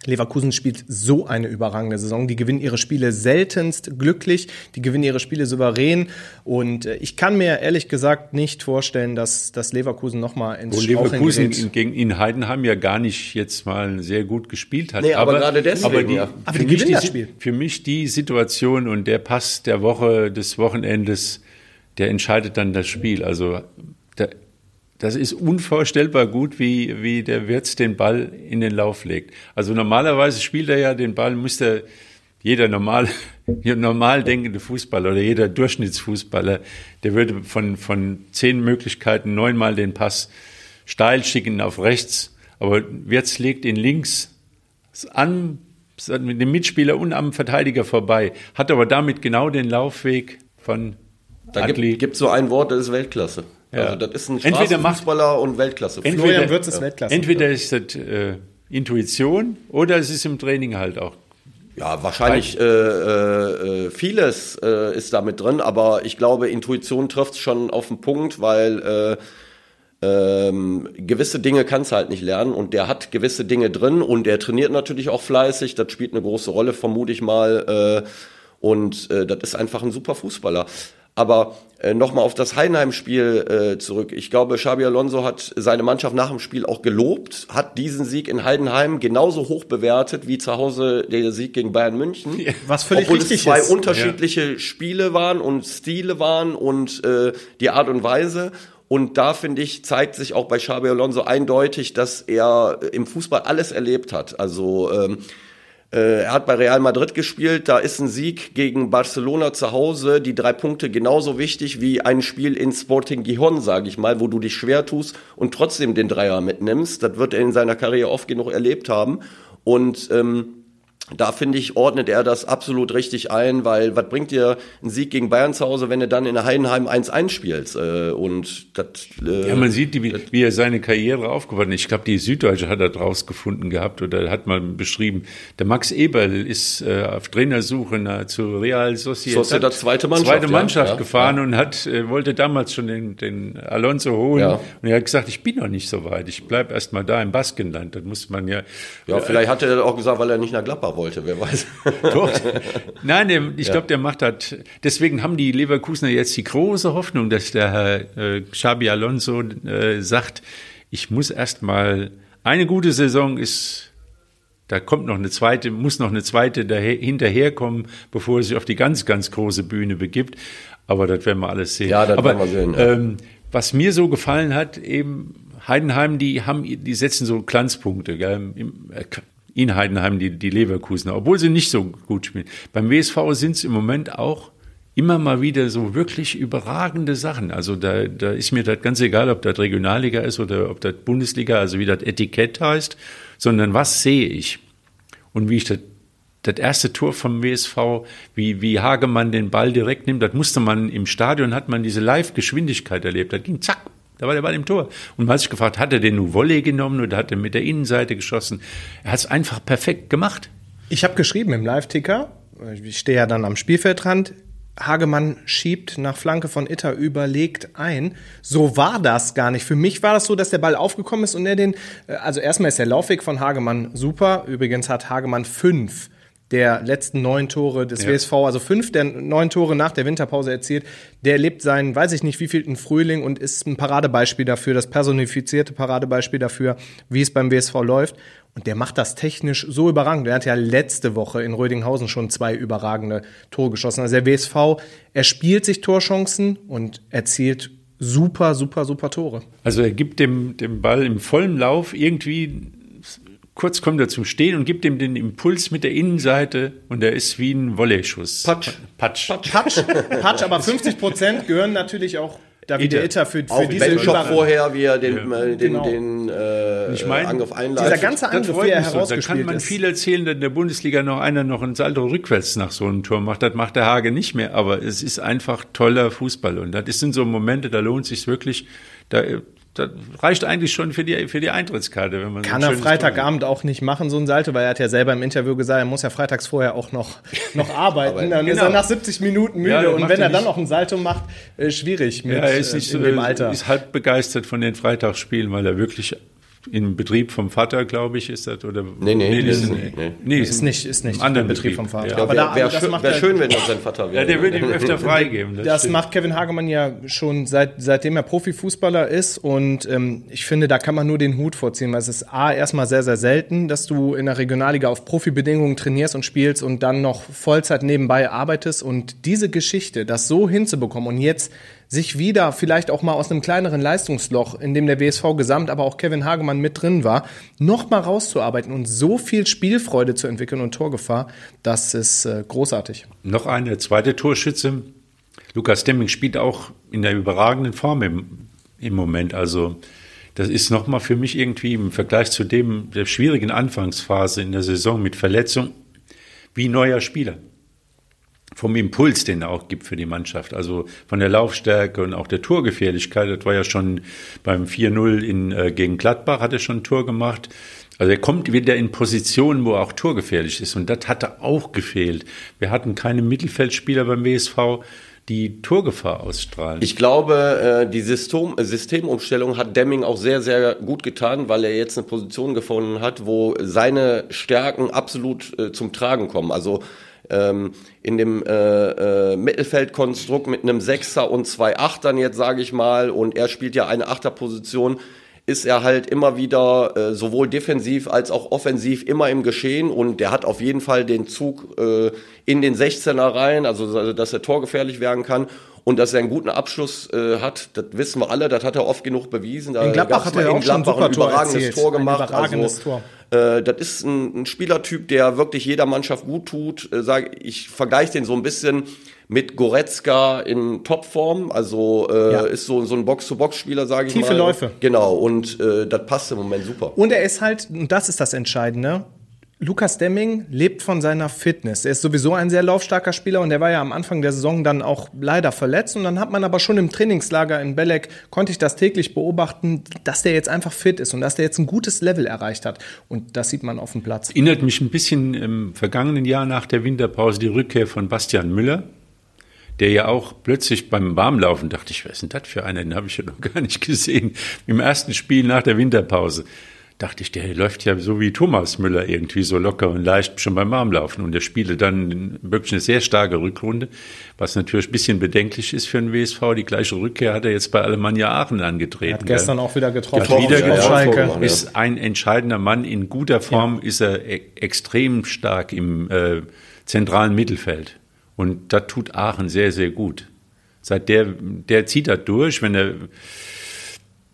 Leverkusen spielt so eine überragende Saison. Die gewinnen ihre Spiele seltenst glücklich, die gewinnen ihre Spiele souverän. Und äh, ich kann mir ehrlich gesagt nicht vorstellen, dass, dass Leverkusen nochmal ins Wo Leverkusen gerät. gegen in Heidenheim ja gar nicht jetzt mal sehr gut gespielt hat. Nee, aber, aber gerade deswegen. Aber die, ja. aber die gewinnen das Spiel. Für mich die Situation und der Pass der Woche, des Wochenendes, der entscheidet dann das Spiel. Also das ist unvorstellbar gut, wie, wie der Wirtz den Ball in den Lauf legt. Also normalerweise spielt er ja den Ball, müsste jeder normal, [LAUGHS] normal denkende Fußballer oder jeder Durchschnittsfußballer, der würde von, von zehn Möglichkeiten neunmal den Pass steil schicken auf rechts. Aber Wirtz legt ihn links an, mit dem Mitspieler und am Verteidiger vorbei, hat aber damit genau den Laufweg von da gibt es so ein Wort, das ist Weltklasse. Ja. Also das ist ein Straßenfußballer und Weltklasse. Entweder, Florian Wirtz ist Weltklasse. Entweder ist das äh, Intuition oder es ist im Training halt auch. Ja, wahrscheinlich äh, äh, vieles äh, ist damit drin, aber ich glaube, Intuition trifft schon auf den Punkt, weil äh, ähm, gewisse Dinge kannst du halt nicht lernen und der hat gewisse Dinge drin und der trainiert natürlich auch fleißig, das spielt eine große Rolle, vermute ich mal. Äh, und äh, das ist einfach ein super Fußballer. Aber äh, nochmal auf das Heidenheim-Spiel äh, zurück. Ich glaube, Xabi Alonso hat seine Mannschaft nach dem Spiel auch gelobt, hat diesen Sieg in Heidenheim genauso hoch bewertet wie zu Hause der Sieg gegen Bayern München. Was völlig Obwohl richtig es zwei ist. unterschiedliche ja. Spiele waren und Stile waren und äh, die Art und Weise. Und da finde ich, zeigt sich auch bei Xabi Alonso eindeutig, dass er im Fußball alles erlebt hat. Also ähm, äh, er hat bei Real Madrid gespielt, da ist ein Sieg gegen Barcelona zu Hause, die drei Punkte genauso wichtig wie ein Spiel in Sporting Gijon, sage ich mal, wo du dich schwer tust und trotzdem den Dreier mitnimmst. Das wird er in seiner Karriere oft genug erlebt haben. Und ähm, da finde ich, ordnet er das absolut richtig ein, weil was bringt dir ein Sieg gegen Bayern zu Hause, wenn du dann in der Heidenheim 1-1 spielst? Äh, und das, äh, ja, man sieht, wie, wie er seine Karriere aufgebaut hat. Ich glaube, die Süddeutsche hat er draus gefunden gehabt oder hat mal beschrieben. Der Max Eberl ist äh, auf Trainersuche na, zu Real Sociedad, Sociedad zweite Mannschaft, zweite Mannschaft ja, gefahren ja. und hat äh, wollte damals schon den, den Alonso holen. Ja. Und er hat gesagt, ich bin noch nicht so weit. Ich bleib erst mal da im Baskenland. Das muss man ja. Ja, vielleicht hat er auch gesagt, weil er nicht nach Gladbach wollte, wer weiß. [LAUGHS] Doch. Nein, ich glaube, der macht das. Deswegen haben die Leverkusener jetzt die große Hoffnung, dass der Herr äh, Xabi Alonso äh, sagt, ich muss erst mal, eine gute Saison ist Da kommt noch eine zweite, muss noch eine zweite hinterherkommen, bevor er sich auf die ganz, ganz große Bühne begibt. Aber das werden wir alles sehen. Ja, das Aber, werden wir sehen. Ähm, was mir so gefallen hat, eben Heidenheim, die haben, die setzen so Glanzpunkte, gell? In Heidenheim die, die Leverkusener, obwohl sie nicht so gut spielen. Beim WSV sind es im Moment auch immer mal wieder so wirklich überragende Sachen. Also da, da ist mir das ganz egal, ob das Regionalliga ist oder ob das Bundesliga, also wie das Etikett heißt, sondern was sehe ich? Und wie ich das, das erste Tor vom WSV, wie, wie Hagemann den Ball direkt nimmt, das musste man im Stadion, hat man diese Live-Geschwindigkeit erlebt. Das ging zack, da war der Ball im Tor. Und man hat sich gefragt, hat er den nur Volley genommen oder hat er mit der Innenseite geschossen? Er hat es einfach perfekt gemacht. Ich habe geschrieben im Live-Ticker, ich stehe ja dann am Spielfeldrand, Hagemann schiebt nach Flanke von Itter überlegt ein. So war das gar nicht. Für mich war das so, dass der Ball aufgekommen ist und er den, äh, also erstmal ist der Laufweg von Hagemann super. Übrigens hat Hagemann fünf der letzten neun Tore des ja. WSV, also fünf der neun Tore nach der Winterpause erzielt. Der lebt seinen, weiß ich nicht, wievielten Frühling und ist ein Paradebeispiel dafür, das personifizierte Paradebeispiel dafür, wie es beim WSV läuft. Und der macht das technisch so überragend. Er hat ja letzte Woche in Rödinghausen schon zwei überragende Tore geschossen. Also der WSV, er spielt sich Torchancen und erzielt super, super, super Tore. Also er gibt dem, dem Ball im vollen Lauf irgendwie kurz kommt er zum Stehen und gibt ihm den Impuls mit der Innenseite und er ist wie ein Volley-Schuss. Patsch. Patsch. Patsch. Patsch. Patsch, aber 50 Prozent gehören natürlich auch David Itter, Itter für, für auch diese Überraschung. vorher, wie er den, ja. den, genau. den äh, ich mein, Angriff einleitet. Dieser ganze Angriff, wie er herausgespielt so. Da kann man ist. viel erzählen, dass in der Bundesliga noch einer noch ein Salto rückwärts nach so einem Tor macht. Das macht der Hage nicht mehr, aber es ist einfach toller Fußball und das sind so Momente, da lohnt sich wirklich, da das reicht eigentlich schon für die, für die Eintrittskarte. Wenn man Kann so er Freitagabend auch nicht machen, so ein Salto, weil er hat ja selber im Interview gesagt, er muss ja freitags vorher auch noch, [LAUGHS] noch arbeiten. dann genau. ist er nach 70 Minuten müde. Ja, und wenn er dann noch ein Salto macht, äh, schwierig mit ja, er ist nicht, äh, in dem Alter. ist halb begeistert von den Freitagsspielen, weil er wirklich im Betrieb vom Vater, glaube ich, ist das oder nee nee, nee, ist, nee, nee. nee ist nicht ist nicht im Betrieb, Betrieb vom Vater. Ja. Aber wäre wär, wär, wär schön, wenn das sein Vater wäre. Ja, der würde ihm öfter [LAUGHS] freigeben. Das, das macht Kevin Hagemann ja schon seit seitdem er Profifußballer ist und ähm, ich finde, da kann man nur den Hut vorziehen, weil es ist a erstmal sehr sehr selten, dass du in der Regionalliga auf Profibedingungen trainierst und spielst und dann noch Vollzeit nebenbei arbeitest und diese Geschichte, das so hinzubekommen und jetzt sich wieder vielleicht auch mal aus einem kleineren Leistungsloch, in dem der WSV gesamt, aber auch Kevin Hagemann mit drin war, noch mal rauszuarbeiten und so viel Spielfreude zu entwickeln und Torgefahr, das ist äh, großartig. Noch eine zweite Torschütze. Lukas Demming spielt auch in der überragenden Form im, im Moment. Also das ist nochmal für mich irgendwie im Vergleich zu dem der schwierigen Anfangsphase in der Saison mit Verletzung wie neuer Spieler vom Impuls, den er auch gibt für die Mannschaft. Also von der Laufstärke und auch der Torgefährlichkeit. Das war ja schon beim 4-0 in, äh, gegen Gladbach, hat er schon ein Tor gemacht. Also er kommt wieder in Positionen, wo er auch torgefährlich ist. Und das hatte auch gefehlt. Wir hatten keine Mittelfeldspieler beim WSV, die Torgefahr ausstrahlen. Ich glaube, äh, die System, Systemumstellung hat Demming auch sehr, sehr gut getan, weil er jetzt eine Position gefunden hat, wo seine Stärken absolut äh, zum Tragen kommen. Also ähm, in dem äh, äh, Mittelfeldkonstrukt mit einem Sechser und zwei Achtern jetzt sage ich mal und er spielt ja eine Achterposition ist er halt immer wieder äh, sowohl defensiv als auch offensiv immer im Geschehen und der hat auf jeden Fall den Zug äh, in den 16er rein, also dass er torgefährlich werden kann und dass er einen guten Abschluss äh, hat, das wissen wir alle, das hat er oft genug bewiesen. Da in Gladbach hat er auch schon ein, ein überragendes Tor, Tor gemacht. Ein überragendes also, Tor. Äh, das ist ein, ein, Spielertyp, der wirklich jeder Mannschaft gut tut. Äh, sag, ich vergleiche den so ein bisschen mit Goretzka in Topform, also äh, ja. ist so, so ein Box-to-Box-Spieler, sage ich Tiefe mal. Tiefe Läufe. Genau, und äh, das passt im Moment super. Und er ist halt, und das ist das Entscheidende, Lukas Demming lebt von seiner Fitness. Er ist sowieso ein sehr laufstarker Spieler und er war ja am Anfang der Saison dann auch leider verletzt. Und dann hat man aber schon im Trainingslager in Belek, konnte ich das täglich beobachten, dass der jetzt einfach fit ist und dass der jetzt ein gutes Level erreicht hat. Und das sieht man auf dem Platz. Erinnert mich ein bisschen im vergangenen Jahr nach der Winterpause die Rückkehr von Bastian Müller, der ja auch plötzlich beim Warmlaufen dachte ich, wer ist denn das für einer? Den habe ich ja noch [LAUGHS] gar nicht gesehen. Im ersten Spiel nach der Winterpause dachte ich, der läuft ja so wie Thomas Müller irgendwie so locker und leicht schon beim Armlaufen. Und der spielte dann wirklich eine sehr starke Rückrunde, was natürlich ein bisschen bedenklich ist für den WSV. Die gleiche Rückkehr hat er jetzt bei Alemannia Aachen angetreten. Hat gestern gell? auch wieder getroffen. Hat wieder Ja, getroffen. ja, ja. Ist ein entscheidender Mann. In guter Form ist er e extrem stark im äh, zentralen Mittelfeld. Und das tut Aachen sehr, sehr gut. Seit der, der zieht das durch, wenn er,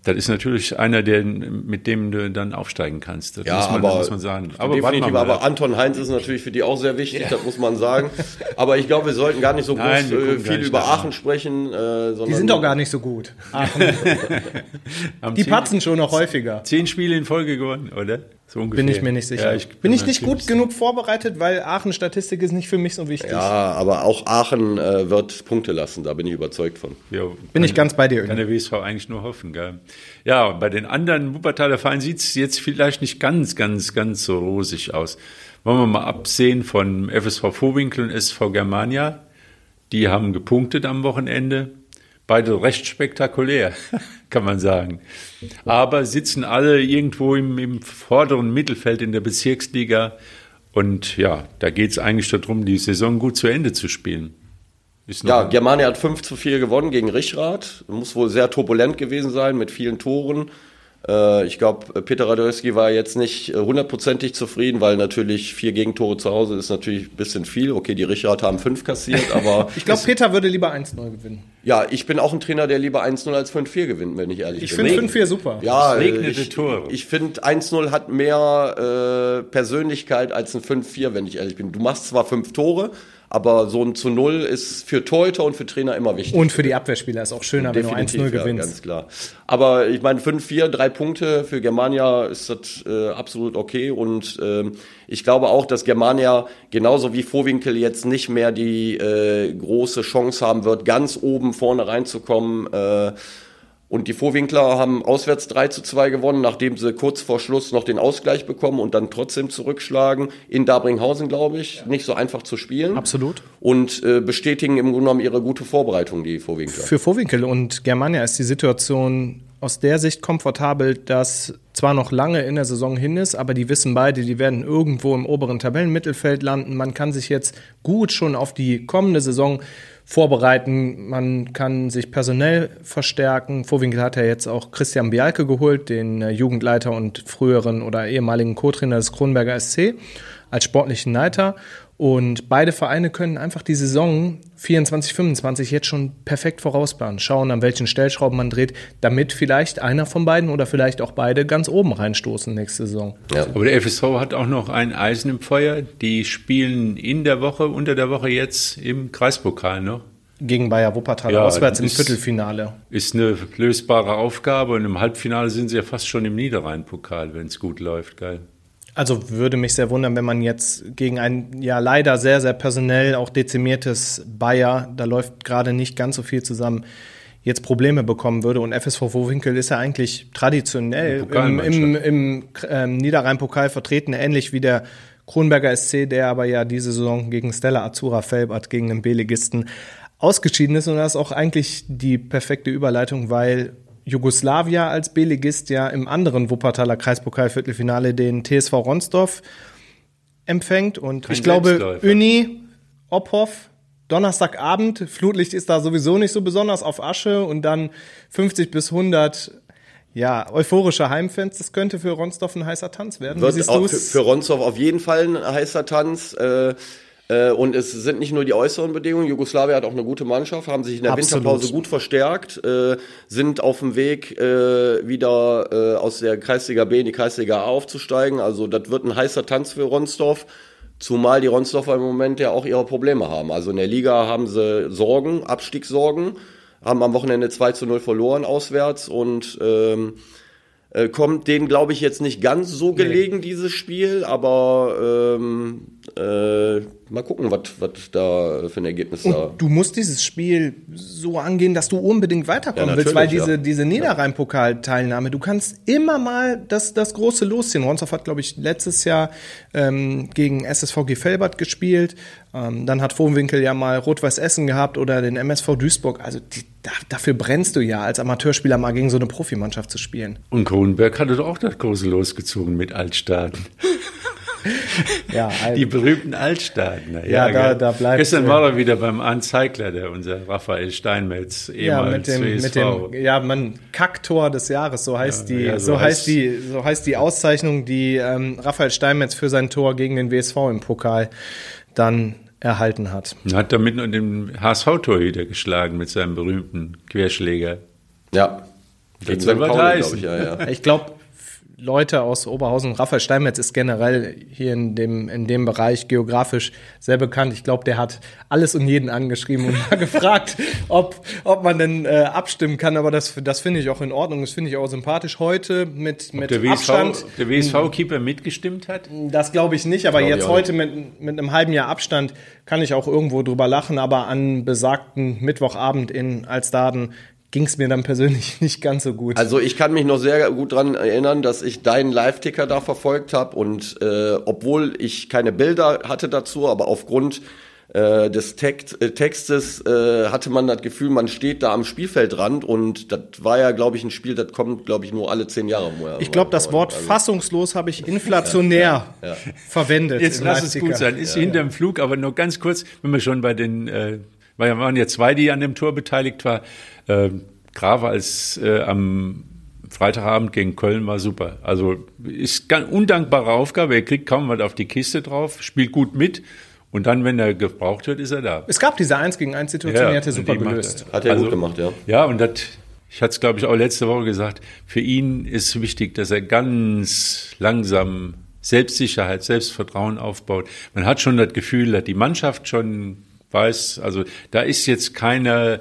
das ist natürlich einer, der, mit dem du dann aufsteigen kannst. Das Ja, muss man, aber, muss man sagen. Aber definitiv, mal aber ab. Anton Heinz ist natürlich für die auch sehr wichtig, das muss man sagen. [LAUGHS] Aber ich glaube, wir sollten gar nicht so groß Nein, wir äh, viel nicht über. Aachen sprechen, äh, sondern Die sind doch gar nicht so gut. [LAUGHS] [LAUGHS] Die zehn- patzen schon noch häufiger. Zehn Spiele in Folge gewonnen, oder? So ungefähr. Bin ich mir nicht sicher. Ja, ich bin ich mir nicht gut genug vorbereitet, weil Aachen-Statistik ist nicht für mich so wichtig. Ja, aber auch Aachen äh, wird Punkte lassen, da bin ich überzeugt von. Ja, Bin ich ganz bei dir. Kann Öne. der WSV eigentlich nur hoffen, gell? Ja, bei den anderen Wuppertaler Vereinen sieht es jetzt vielleicht nicht ganz, ganz, ganz so rosig aus. Wollen wir mal absehen von FSV Vorwinkel und SV Germania. Die haben gepunktet am Wochenende. Beide recht spektakulär, [LAUGHS] kann man sagen. Aber sitzen alle irgendwo im, im vorderen Mittelfeld in der Bezirksliga. Und ja, da geht es eigentlich darum, die Saison gut zu Ende zu spielen. Ja, Germania hat 5 zu 4 gewonnen gegen Richrath. Muss wohl sehr turbulent gewesen sein mit vielen Toren. Äh, ich glaube, Peter Radowski war jetzt nicht äh, hundertprozentig zufrieden, weil natürlich vier Gegentore zu Hause ist natürlich ein bisschen viel. Okay, die Richrath haben fünf kassiert, aber [LAUGHS] Ich glaube, Peter würde lieber 1-0 gewinnen. ja, ich bin auch ein Trainer, der lieber 1-0 als 5-4 gewinnt, wenn ich ehrlich Ich bin. finde 5-4 super. Ja, regnete ich, Tore. Ich finde, 1-0 hat mehr äh, Persönlichkeit als ein 5-4, wenn ich ehrlich bin. Du machst zwar fünf Tore, aber so ein zu Null ist für Torhüter und für Trainer immer wichtig. Und für die Abwehrspieler ist auch schöner, wenn du 1-0 ja, gewinnst. ganz klar. Aber ich meine, 5-4, drei Punkte für Germania ist das äh, absolut okay. Und ähm, ich glaube auch, dass Germania genauso wie Vorwinkel jetzt nicht mehr die äh, große Chance haben wird, ganz oben vorne reinzukommen. Äh, und die Vorwinkler haben auswärts 3 zu 2 gewonnen, nachdem sie kurz vor Schluss noch den Ausgleich bekommen und dann trotzdem zurückschlagen. In Dabringhausen, glaube ich. Nicht so einfach zu spielen. Absolut. Und äh, bestätigen im Grunde genommen ihre gute Vorbereitung, die Vorwinkler. Für Vorwinkel und Germania ist die Situation aus der Sicht komfortabel, dass zwar noch lange in der Saison hin ist, aber die wissen beide, die werden irgendwo im oberen Tabellenmittelfeld landen. Man kann sich jetzt gut schon auf die kommende Saison vorbereiten. Man kann sich personell verstärken. Vorwinkel hat ja jetzt auch Christian Bialke geholt, den äh, Jugendleiter und früheren oder ehemaligen Co-Trainer des Kronberger SC als sportlichen Leiter. Und beide Vereine können einfach die Saison 24, 25 jetzt schon perfekt vorausplanen. Schauen, an welchen Stellschrauben man dreht, damit vielleicht einer von beiden oder vielleicht auch beide ganz oben reinstoßen nächste Saison. Aber der FSV hat auch noch ein Eisen im Feuer. Die spielen in der Woche, unter der Woche jetzt im Kreispokal noch. Gegen Bayer Wuppertal Ja, auswärts im ist- Viertelfinale. Ist eine lösbare Aufgabe und im Halbfinale sind sie ja fast schon im Niederrhein-Pokal, wenn es gut läuft. Geil. Also würde mich sehr wundern, wenn man jetzt gegen ein ja leider sehr, sehr personell auch dezimiertes Bayer, da läuft gerade nicht ganz so viel zusammen, jetzt Probleme bekommen würde. Und FSV Vorwinkel ist ja eigentlich traditionell im, im, im ähm, Niederrhein-Pokal vertreten, ähnlich wie der Kronberger SC, der aber ja diese Saison gegen Stella Azura Felbert, gegen den B-Ligisten, ausgeschieden ist. Und das ist auch eigentlich die perfekte Überleitung, weil Jugoslavia als B-Ligist ja im anderen Wuppertaler Kreispokal-Viertelfinale den TSV Ronsdorf empfängt. Und Kein ich glaube. Uni, Ophoff, Donnerstagabend, Flutlicht ist da sowieso nicht so besonders auf Asche und dann 50 bis 100 ja, euphorische Heimfans, das könnte für Ronsdorf ein heißer Tanz werden. Wird auch für, für Ronsdorf auf jeden Fall ein heißer Tanz. Äh, äh, und es sind nicht nur die äußeren Bedingungen. Jugoslawien hat auch eine gute Mannschaft, haben sich in der Absolut. Winterpause gut verstärkt, äh, sind auf dem Weg, äh, wieder aus der Kreisliga B in die Kreisliga A aufzusteigen. Also das wird ein heißer Tanz für Ronsdorf. Zumal die Ronsdorfer im Moment ja auch ihre Probleme haben. Also in der Liga haben sie Sorgen, Abstiegssorgen, haben am Wochenende 2 zu 0 verloren auswärts und ähm, äh, kommt denen, glaube ich, jetzt nicht ganz so gelegen, dieses Spiel, aber ähm, äh, mal gucken, was da für ein Ergebnis und da. Du musst dieses Spiel so angehen, dass du unbedingt weiterkommen Ja, willst, weil diese, ja. diese Niederrhein-Pokal-Teilnahme, du kannst immer mal das, das große losziehen. Ronsdorf hat, glaube ich, letztes Jahr ähm, gegen SSVG Felbert gespielt. Ähm, dann hat Vohwinkel ja mal Rot-Weiß Essen gehabt oder den MSV Duisburg. Also die, da, dafür brennst du ja als Amateurspieler mal gegen so eine Profimannschaft zu spielen. Und Kronenberg hatte doch auch das große losgezogen mit Altstaaten. [LAUGHS] Ja, [LAUGHS] Die berühmten Altstaaten. na Ja, da- da bleibt- Gestern war er wieder beim Arndt Zeigler, der unser Raphael Steinmetz, Ja, ehemals mit dem, mit dem, ja, man, Kacktor des Jahres, so heißt Ja, die, ja, so, so heißt die, so heißt die Auszeichnung, die ähm, Raphael Steinmetz für sein Tor gegen den WSV im Pokal dann erhalten hat. Hat damit nur den HSV-Torhüter geschlagen mit seinem berühmten Querschläger. Ja. Gegen St. Pauli, glaube ich, ja, ja. Ich glaube, Leute aus Oberhausen, Raphael Steinmetz ist generell hier in dem, in dem Bereich geografisch sehr bekannt. Ich glaube, der hat alles und jeden angeschrieben und [LAUGHS] mal gefragt, ob, ob man denn äh, abstimmen kann. Aber das, das finde ich auch in Ordnung. Das finde ich auch sympathisch. Heute mit, mit Der WSV, Abstand. der WSV-Keeper mitgestimmt hat? Das glaube ich nicht, aber jetzt heute mit, mit einem halben Jahr Abstand kann ich auch irgendwo drüber lachen, aber an besagten Mittwochabend in Alstaden ging es mir dann persönlich [LAUGHS] nicht ganz so gut. Also ich kann mich noch sehr gut dran erinnern, dass ich deinen Live-Ticker da verfolgt habe und äh, obwohl ich keine Bilder hatte dazu, aber aufgrund äh, des Text, äh, Textes äh, hatte man das Gefühl, man steht da am Spielfeldrand und das war ja, glaube ich, ein Spiel, das kommt, glaube ich, nur alle zehn Jahre. Also ich glaube, das Wort fassungslos habe ich [LAUGHS] inflationär verwendet. Jetzt lass es gut sein. Ist hinterm Flug, aber nur ganz kurz, wenn wir schon bei den, äh, weil ja waren ja zwei, die an dem Tor beteiligt war. Äh, Grave als äh, am Freitagabend gegen Köln war super. Also ist ganz undankbare Aufgabe. Er kriegt kaum was auf die Kiste drauf, spielt gut mit und dann, wenn er gebraucht wird, ist er da. Es gab diese 1 gegen 1 Situation, die hat er super gelöst. er. Hat er Also, gut gemacht, ja. Ja, und das, ich hatte es, glaube ich, auch letzte Woche gesagt, für ihn ist wichtig, dass er ganz langsam Selbstsicherheit, Selbstvertrauen aufbaut. Man hat schon das Gefühl, dass die Mannschaft schon weiß, also da ist jetzt keiner,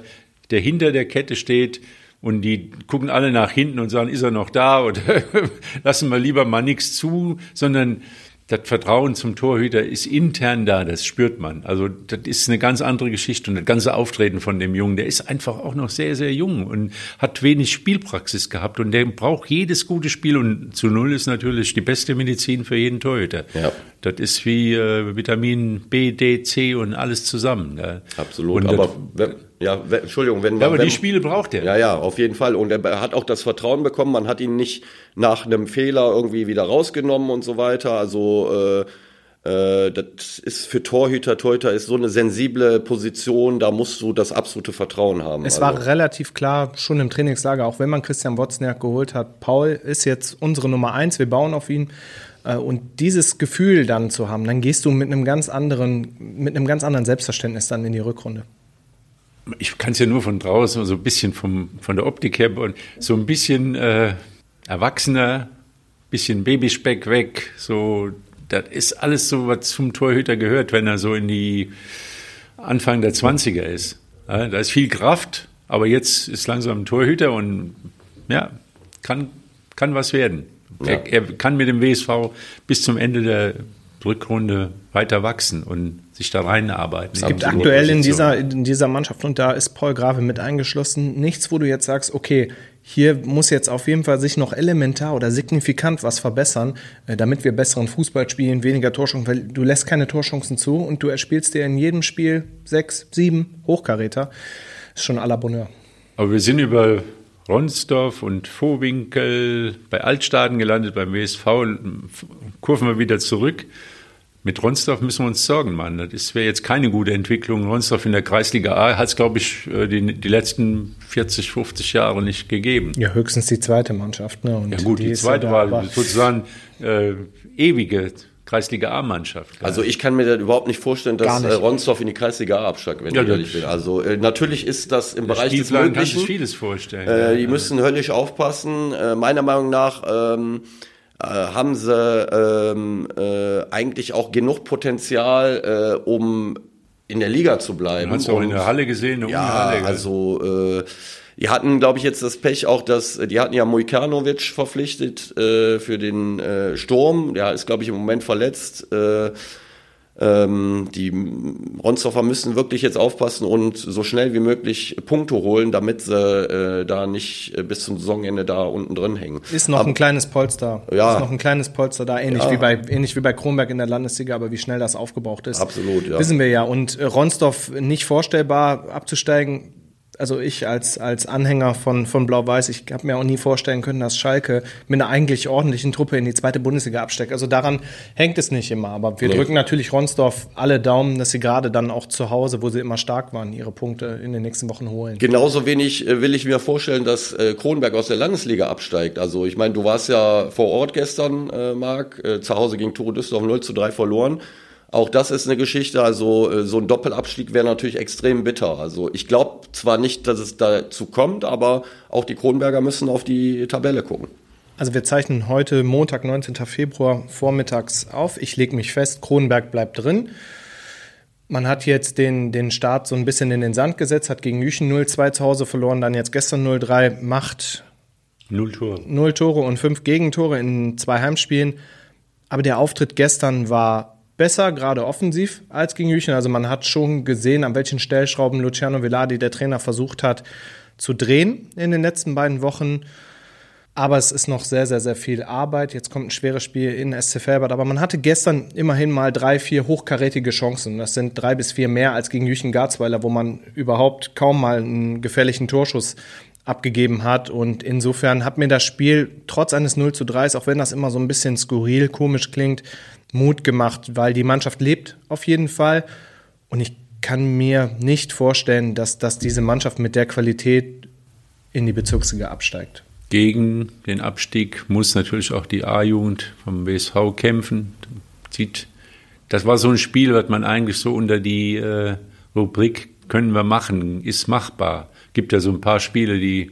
der hinter der Kette steht und die gucken alle nach hinten und sagen, ist er noch da? Oder [LAUGHS] lassen wir lieber mal nichts zu, sondern das Vertrauen zum Torhüter ist intern da, das spürt man. Also das ist eine ganz andere Geschichte und das ganze Auftreten von dem Jungen, der ist einfach auch noch sehr, sehr jung und hat wenig Spielpraxis gehabt und der braucht jedes gute Spiel und zu Null ist natürlich die beste Medizin für jeden Torhüter. Ja. Das ist wie äh, Vitamin B, D, C und alles zusammen. Ja. Absolut. Und aber das, ja, Entschuldigung, wenn ja, aber wenn, die Spiele braucht er. Ja, ja, auf jeden Fall. Und er hat auch das Vertrauen bekommen. Man hat ihn nicht nach einem Fehler irgendwie wieder rausgenommen und so weiter. Also äh, äh, das ist für Torhüter, Torhüter ist so eine sensible Position. Da musst du das absolute Vertrauen haben. Es also, war relativ klar, schon im Trainingslager, auch wenn man Christian Wozniak geholt hat, Paul ist jetzt unsere Nummer eins, wir bauen auf ihn. Äh, Und dieses Gefühl dann zu haben, dann gehst du mit einem ganz anderen, mit einem ganz anderen Selbstverständnis dann in die Rückrunde. Ich kann es ja nur von draußen, so ein bisschen vom, von der Optik her, und so ein bisschen äh, erwachsener, bisschen Babyspeck weg, so, das ist alles so, was zum Torhüter gehört, wenn er so in die Anfang der 20er ist. Ja, da ist viel Kraft, aber jetzt ist langsam ein Torhüter und ja, kann, kann was werden. Ja. Er, er kann mit dem WSV bis zum Ende der Rückrunde weiter wachsen und sich da reinarbeiten. Es gibt aktuell in dieser, in dieser Mannschaft, und da ist Paul Grave mit eingeschlossen, nichts, wo du jetzt sagst, okay, hier muss jetzt auf jeden Fall sich noch elementar oder signifikant was verbessern, äh, damit wir besseren Fußball spielen, weniger Torchancen, weil du lässt keine Torchancen zu und du erspielst dir in jedem Spiel sechs, sieben Hochkaräter. Ist schon à la Bonheur. Aber wir sind über Ronsdorf und Vohwinkel bei Altstaden gelandet, beim WSV, kurven wir wieder zurück. Mit Ronsdorf müssen wir uns Sorgen machen. Das wäre jetzt keine gute Entwicklung. Ronsdorf in der Kreisliga A hat es, glaube ich, äh, die, die letzten 40, 50 Jahre nicht gegeben. Ja, höchstens die zweite Mannschaft. Ne? Und Ja gut, die, ist zweite ja war sozusagen äh, ewige Kreisliga A-Mannschaft. Also ich kann mir das überhaupt nicht vorstellen, dass nicht. äh, Ronsdorf in die Kreisliga A absteigt, wenn Ja, ich das- ehrlich bin. Also äh, natürlich ist das im Bereich des Spielplan kann sich Möglichen. vieles vorstellen. Äh, ja. die müssen höllisch aufpassen. Äh, meiner Meinung nach ähm, äh, haben sie ähm, äh, eigentlich auch genug Potenzial, äh, um in der Liga zu bleiben. Hast du auch in der Halle gesehen, eine ja, Halle. also äh, die hatten, glaube ich, jetzt das Pech auch, dass die hatten ja Mujkanovic verpflichtet äh, für den äh, Sturm. Der ist, glaube ich, im Moment verletzt. Äh, Ähm, die Ronsdorfer müssen wirklich jetzt aufpassen und so schnell wie möglich Punkte holen, damit sie äh, da nicht äh, bis zum Saisonende da unten drin hängen. Ist noch aber, ein kleines Polster. Ja. Ist noch ein kleines Polster da, ähnlich, ja. wie bei, ähnlich wie bei Kronberg in der Landesliga, aber wie schnell das aufgebraucht ist. Absolut, ja. Wissen wir ja. Und äh, Ronsdorf nicht vorstellbar abzusteigen, also ich als, als Anhänger von, von Blau-Weiß, ich habe mir auch nie vorstellen können, dass Schalke mit einer eigentlich ordentlichen Truppe in die zweite Bundesliga absteckt. Also daran hängt es nicht immer. Aber wir nee. drücken natürlich Ronsdorf alle Daumen, dass sie gerade dann auch zu Hause, wo sie immer stark waren, ihre Punkte in den nächsten Wochen holen. Genauso wenig äh, will ich mir vorstellen, dass äh, Kronberg aus der Landesliga absteigt. Also ich meine, du warst ja vor Ort gestern, äh, Marc, äh, zu Hause gegen Tore Düsseldorf 0 zu 3 verloren. Auch das ist eine Geschichte, also äh, so ein Doppelabstieg wäre natürlich extrem bitter. Also ich glaube zwar nicht, dass es dazu kommt, aber auch die Kronberger müssen auf die Tabelle gucken. Also wir zeichnen heute Montag, 19. Februar vormittags auf. Ich lege mich fest, Kronberg bleibt drin. Man hat jetzt den, den Start so ein bisschen in den Sand gesetzt, hat gegen Jüchen 0-2 zu Hause verloren, dann jetzt gestern 0-3, macht null Tore. Null Tore und fünf Gegentore in zwei Heimspielen. Aber der Auftritt gestern war besser, gerade offensiv, als gegen Jüchen. Also man hat schon gesehen, an welchen Stellschrauben Luciano Veladi, der Trainer, versucht hat zu drehen in den letzten beiden Wochen. Aber es ist noch sehr, sehr, sehr viel Arbeit. Jetzt kommt ein schweres Spiel in SC Felbert. Aber man hatte gestern immerhin mal drei, vier hochkarätige Chancen. Das sind drei bis vier mehr als gegen Jüchen Garzweiler, wo man überhaupt kaum mal einen gefährlichen Torschuss abgegeben hat. Und insofern hat mir das Spiel trotz eines 0 zu 3, auch wenn das immer so ein bisschen skurril, komisch klingt, Mut gemacht, weil die Mannschaft lebt auf jeden Fall. Und ich kann mir nicht vorstellen, dass, dass diese Mannschaft mit der Qualität in die Bezirksliga absteigt. Gegen den Abstieg muss natürlich auch die A-Jugend vom WSV kämpfen. Das war so ein Spiel, was man eigentlich so unter die äh, Rubrik können wir machen, ist machbar. Gibt ja so ein paar Spiele, die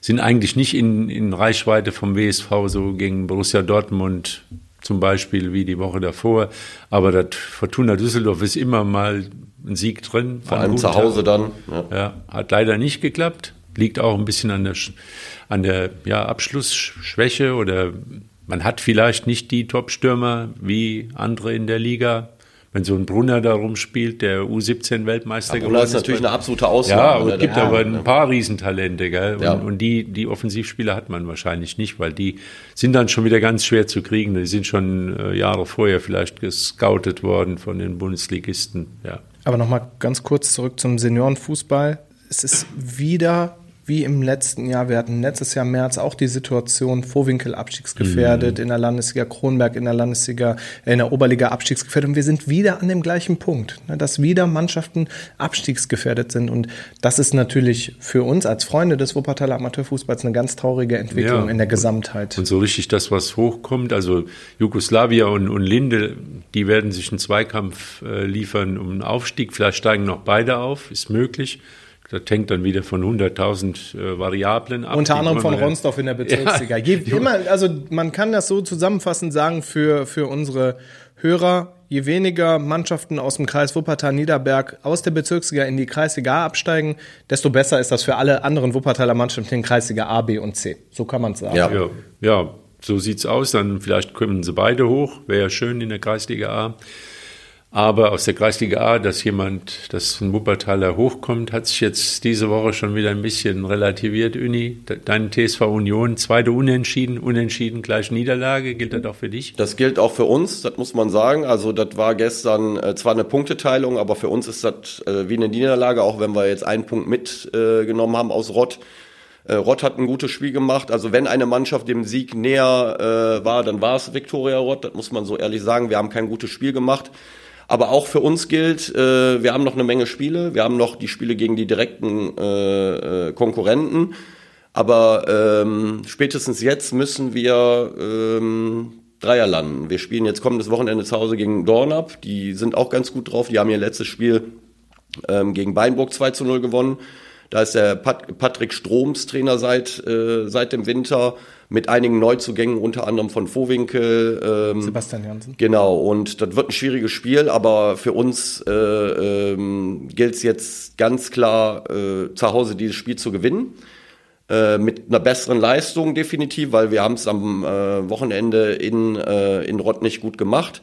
sind eigentlich nicht in, in Reichweite vom WSV, so gegen Borussia Dortmund, zum Beispiel wie die Woche davor. Aber das Fortuna Düsseldorf ist immer mal ein Sieg drin. Vor allem zu Hause dann. Ja. ja. hat leider nicht geklappt. Liegt auch ein bisschen an der, an der ja, Abschlussschwäche oder man hat vielleicht nicht die Top-Stürmer wie andere in der Liga wenn so ein Brunner da rumspielt, der U17-Weltmeister geworden ist. Brunner ist natürlich eine absolute Ausnahme. Ja, aber es gibt ja, aber ein paar Riesentalente, gell? Und, ja. und, die, die Offensivspieler hat man wahrscheinlich nicht, weil die sind dann schon wieder ganz schwer zu kriegen. Die sind schon äh, Jahre vorher vielleicht gescoutet worden von den Bundesligisten, ja. Aber nochmal ganz kurz zurück zum Seniorenfußball. Es ist wieder wie im letzten Jahr. Wir hatten letztes Jahr im März auch die Situation, Vorwinkel abstiegsgefährdet, mhm. in der Landesliga Kronberg, in der Landesliga, äh, in der Oberliga abstiegsgefährdet. Und wir sind wieder an dem gleichen Punkt, ne, dass wieder Mannschaften abstiegsgefährdet sind. Und das ist natürlich für uns als Freunde des Wuppertaler Amateurfußballs eine ganz traurige Entwicklung ja. in der Gesamtheit. Und so richtig das, was hochkommt, also Jugoslawia und, und Linde, die werden sich einen Zweikampf äh, liefern um einen Aufstieg. Vielleicht steigen noch beide auf, ist möglich. Das hängt dann wieder von 100.000 äh, Variablen ab. Unter anderem von Ronsdorf in der Bezirksliga. [LAUGHS] Ja. immer, also man kann das so zusammenfassend sagen für, für unsere Hörer. Je weniger Mannschaften aus dem Kreis Wuppertal-Niederberg aus der Bezirksliga in die Kreisliga A absteigen, desto besser ist das für alle anderen Wuppertaler Mannschaften in Kreisliga A, B und C. So kann man es sagen. Ja. ja, ja, so sieht's aus. Dann vielleicht kommen sie beide hoch. Wäre ja schön in der Kreisliga A. Aber aus der Kreisliga A, dass jemand, dass ein Wuppertaler hochkommt, hat sich jetzt diese Woche schon wieder ein bisschen relativiert, Uni. Dein TSV Union, zweite Unentschieden, Unentschieden gleich Niederlage. Gilt das auch für dich? Das gilt auch für uns, das muss man sagen. Also das war gestern äh, zwar eine Punkteteilung, aber für uns ist das äh, wie eine Niederlage, auch wenn wir jetzt einen Punkt mitgenommen äh, haben aus Rott. Äh, Rott hat ein gutes Spiel gemacht. Also wenn eine Mannschaft dem Sieg näher äh, war, dann war es Viktoria Rott. Das muss man so ehrlich sagen. Wir haben kein gutes Spiel gemacht. Aber auch für uns gilt, äh, wir haben noch eine Menge Spiele. Wir haben noch die Spiele gegen die direkten äh, äh, Konkurrenten. Aber ähm, spätestens jetzt müssen wir ähm, Dreier landen. Wir spielen jetzt kommendes Wochenende zu Hause gegen Dornab. Die sind auch ganz gut drauf. Die haben ihr letztes Spiel ähm, gegen Beinburg 2 zu 0 gewonnen. Da ist der Pat Patrick Stroms Trainer seit, äh, seit dem Winter mit einigen Neuzugängen, unter anderem von Vohwinkel. Ähm, Sebastian Jansen. Genau, und das wird ein schwieriges Spiel, aber für uns äh, ähm, gilt es jetzt ganz klar, äh, zu Hause dieses Spiel zu gewinnen. Äh, mit einer besseren Leistung definitiv, weil wir haben es am äh, Wochenende in, äh, in Rott nicht gut gemacht.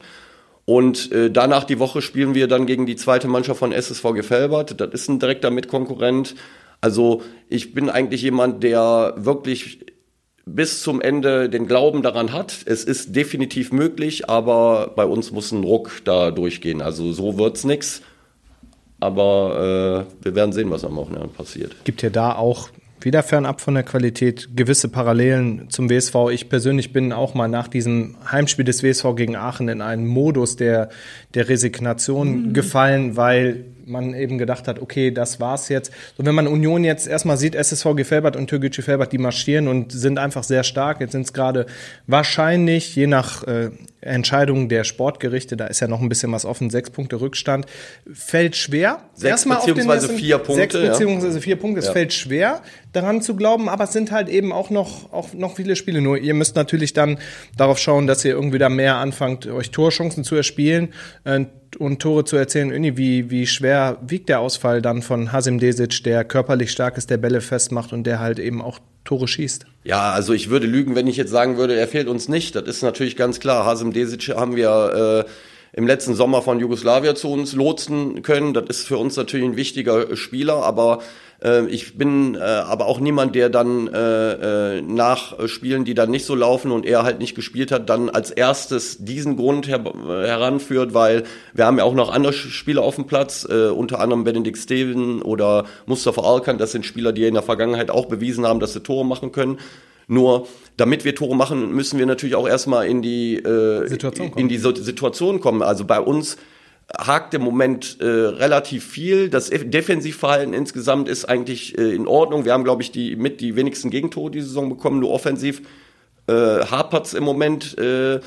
Und äh, danach die Woche spielen wir dann gegen die zweite Mannschaft von SSV Gefelbert. Das ist ein direkter Mitkonkurrent. Also ich bin eigentlich jemand, der wirklich bis zum Ende den Glauben daran hat. Es ist definitiv möglich, aber bei uns muss ein Ruck da durchgehen. Also so wird's nix. Aber äh, wir werden sehen, was am Wochenende passiert. Gibt ja da auch wieder fernab von der Qualität gewisse Parallelen zum WSV. Ich persönlich bin auch mal nach diesem Heimspiel des WSV gegen Aachen in einen Modus der, der Resignation mhm. gefallen, weil man eben gedacht hat, okay, das war's jetzt. So, wenn man Union jetzt erstmal sieht, SSV Gefelbert und Türkgücü Felbert, die marschieren und sind einfach sehr stark. Jetzt sind es gerade wahrscheinlich, je nach äh, Entscheidung der Sportgerichte, da ist ja noch ein bisschen was offen, sechs Punkte Rückstand, fällt schwer. Sechs erstmal beziehungsweise vier Punkte. Sechs beziehungsweise vier Punkte. Es ja. fällt schwer, daran zu glauben, aber es sind halt eben auch noch, auch noch viele Spiele. Nur ihr müsst natürlich dann darauf schauen, dass ihr irgendwie da mehr anfangt, euch Torchancen zu erspielen. Äh, und Tore zu erzählen. Uni, wie, wie schwer wiegt der Ausfall dann von Hasim Desic, der körperlich stark ist, der Bälle festmacht und der halt eben auch Tore schießt? Ja, also ich würde lügen, wenn ich jetzt sagen würde, er fehlt uns nicht. Das ist natürlich ganz klar. Hasim Desic haben wir äh, im letzten Sommer von Jugoslawien zu uns lotsen können. Das ist für uns natürlich ein wichtiger Spieler, aber ich bin äh, aber auch niemand, der dann äh, äh, nach Spielen, die dann nicht so laufen und er halt nicht gespielt hat, dann als erstes diesen Grund her heranführt, weil wir haben ja auch noch andere Spieler auf dem Platz, äh, unter anderem Benedikt Steven oder Mustafa Alkan. Das sind Spieler, die in der Vergangenheit auch bewiesen haben, dass sie Tore machen können. Nur damit wir Tore machen, müssen wir natürlich auch erstmal in die, äh, Situation in die Situation kommen. Also bei uns hakt im Moment äh, relativ viel. Das Defensivverhalten insgesamt ist eigentlich äh, in Ordnung. Wir haben, glaube ich, die mit die wenigsten Gegentore die Saison bekommen. Nur offensiv äh, hapert's im Moment. Äh,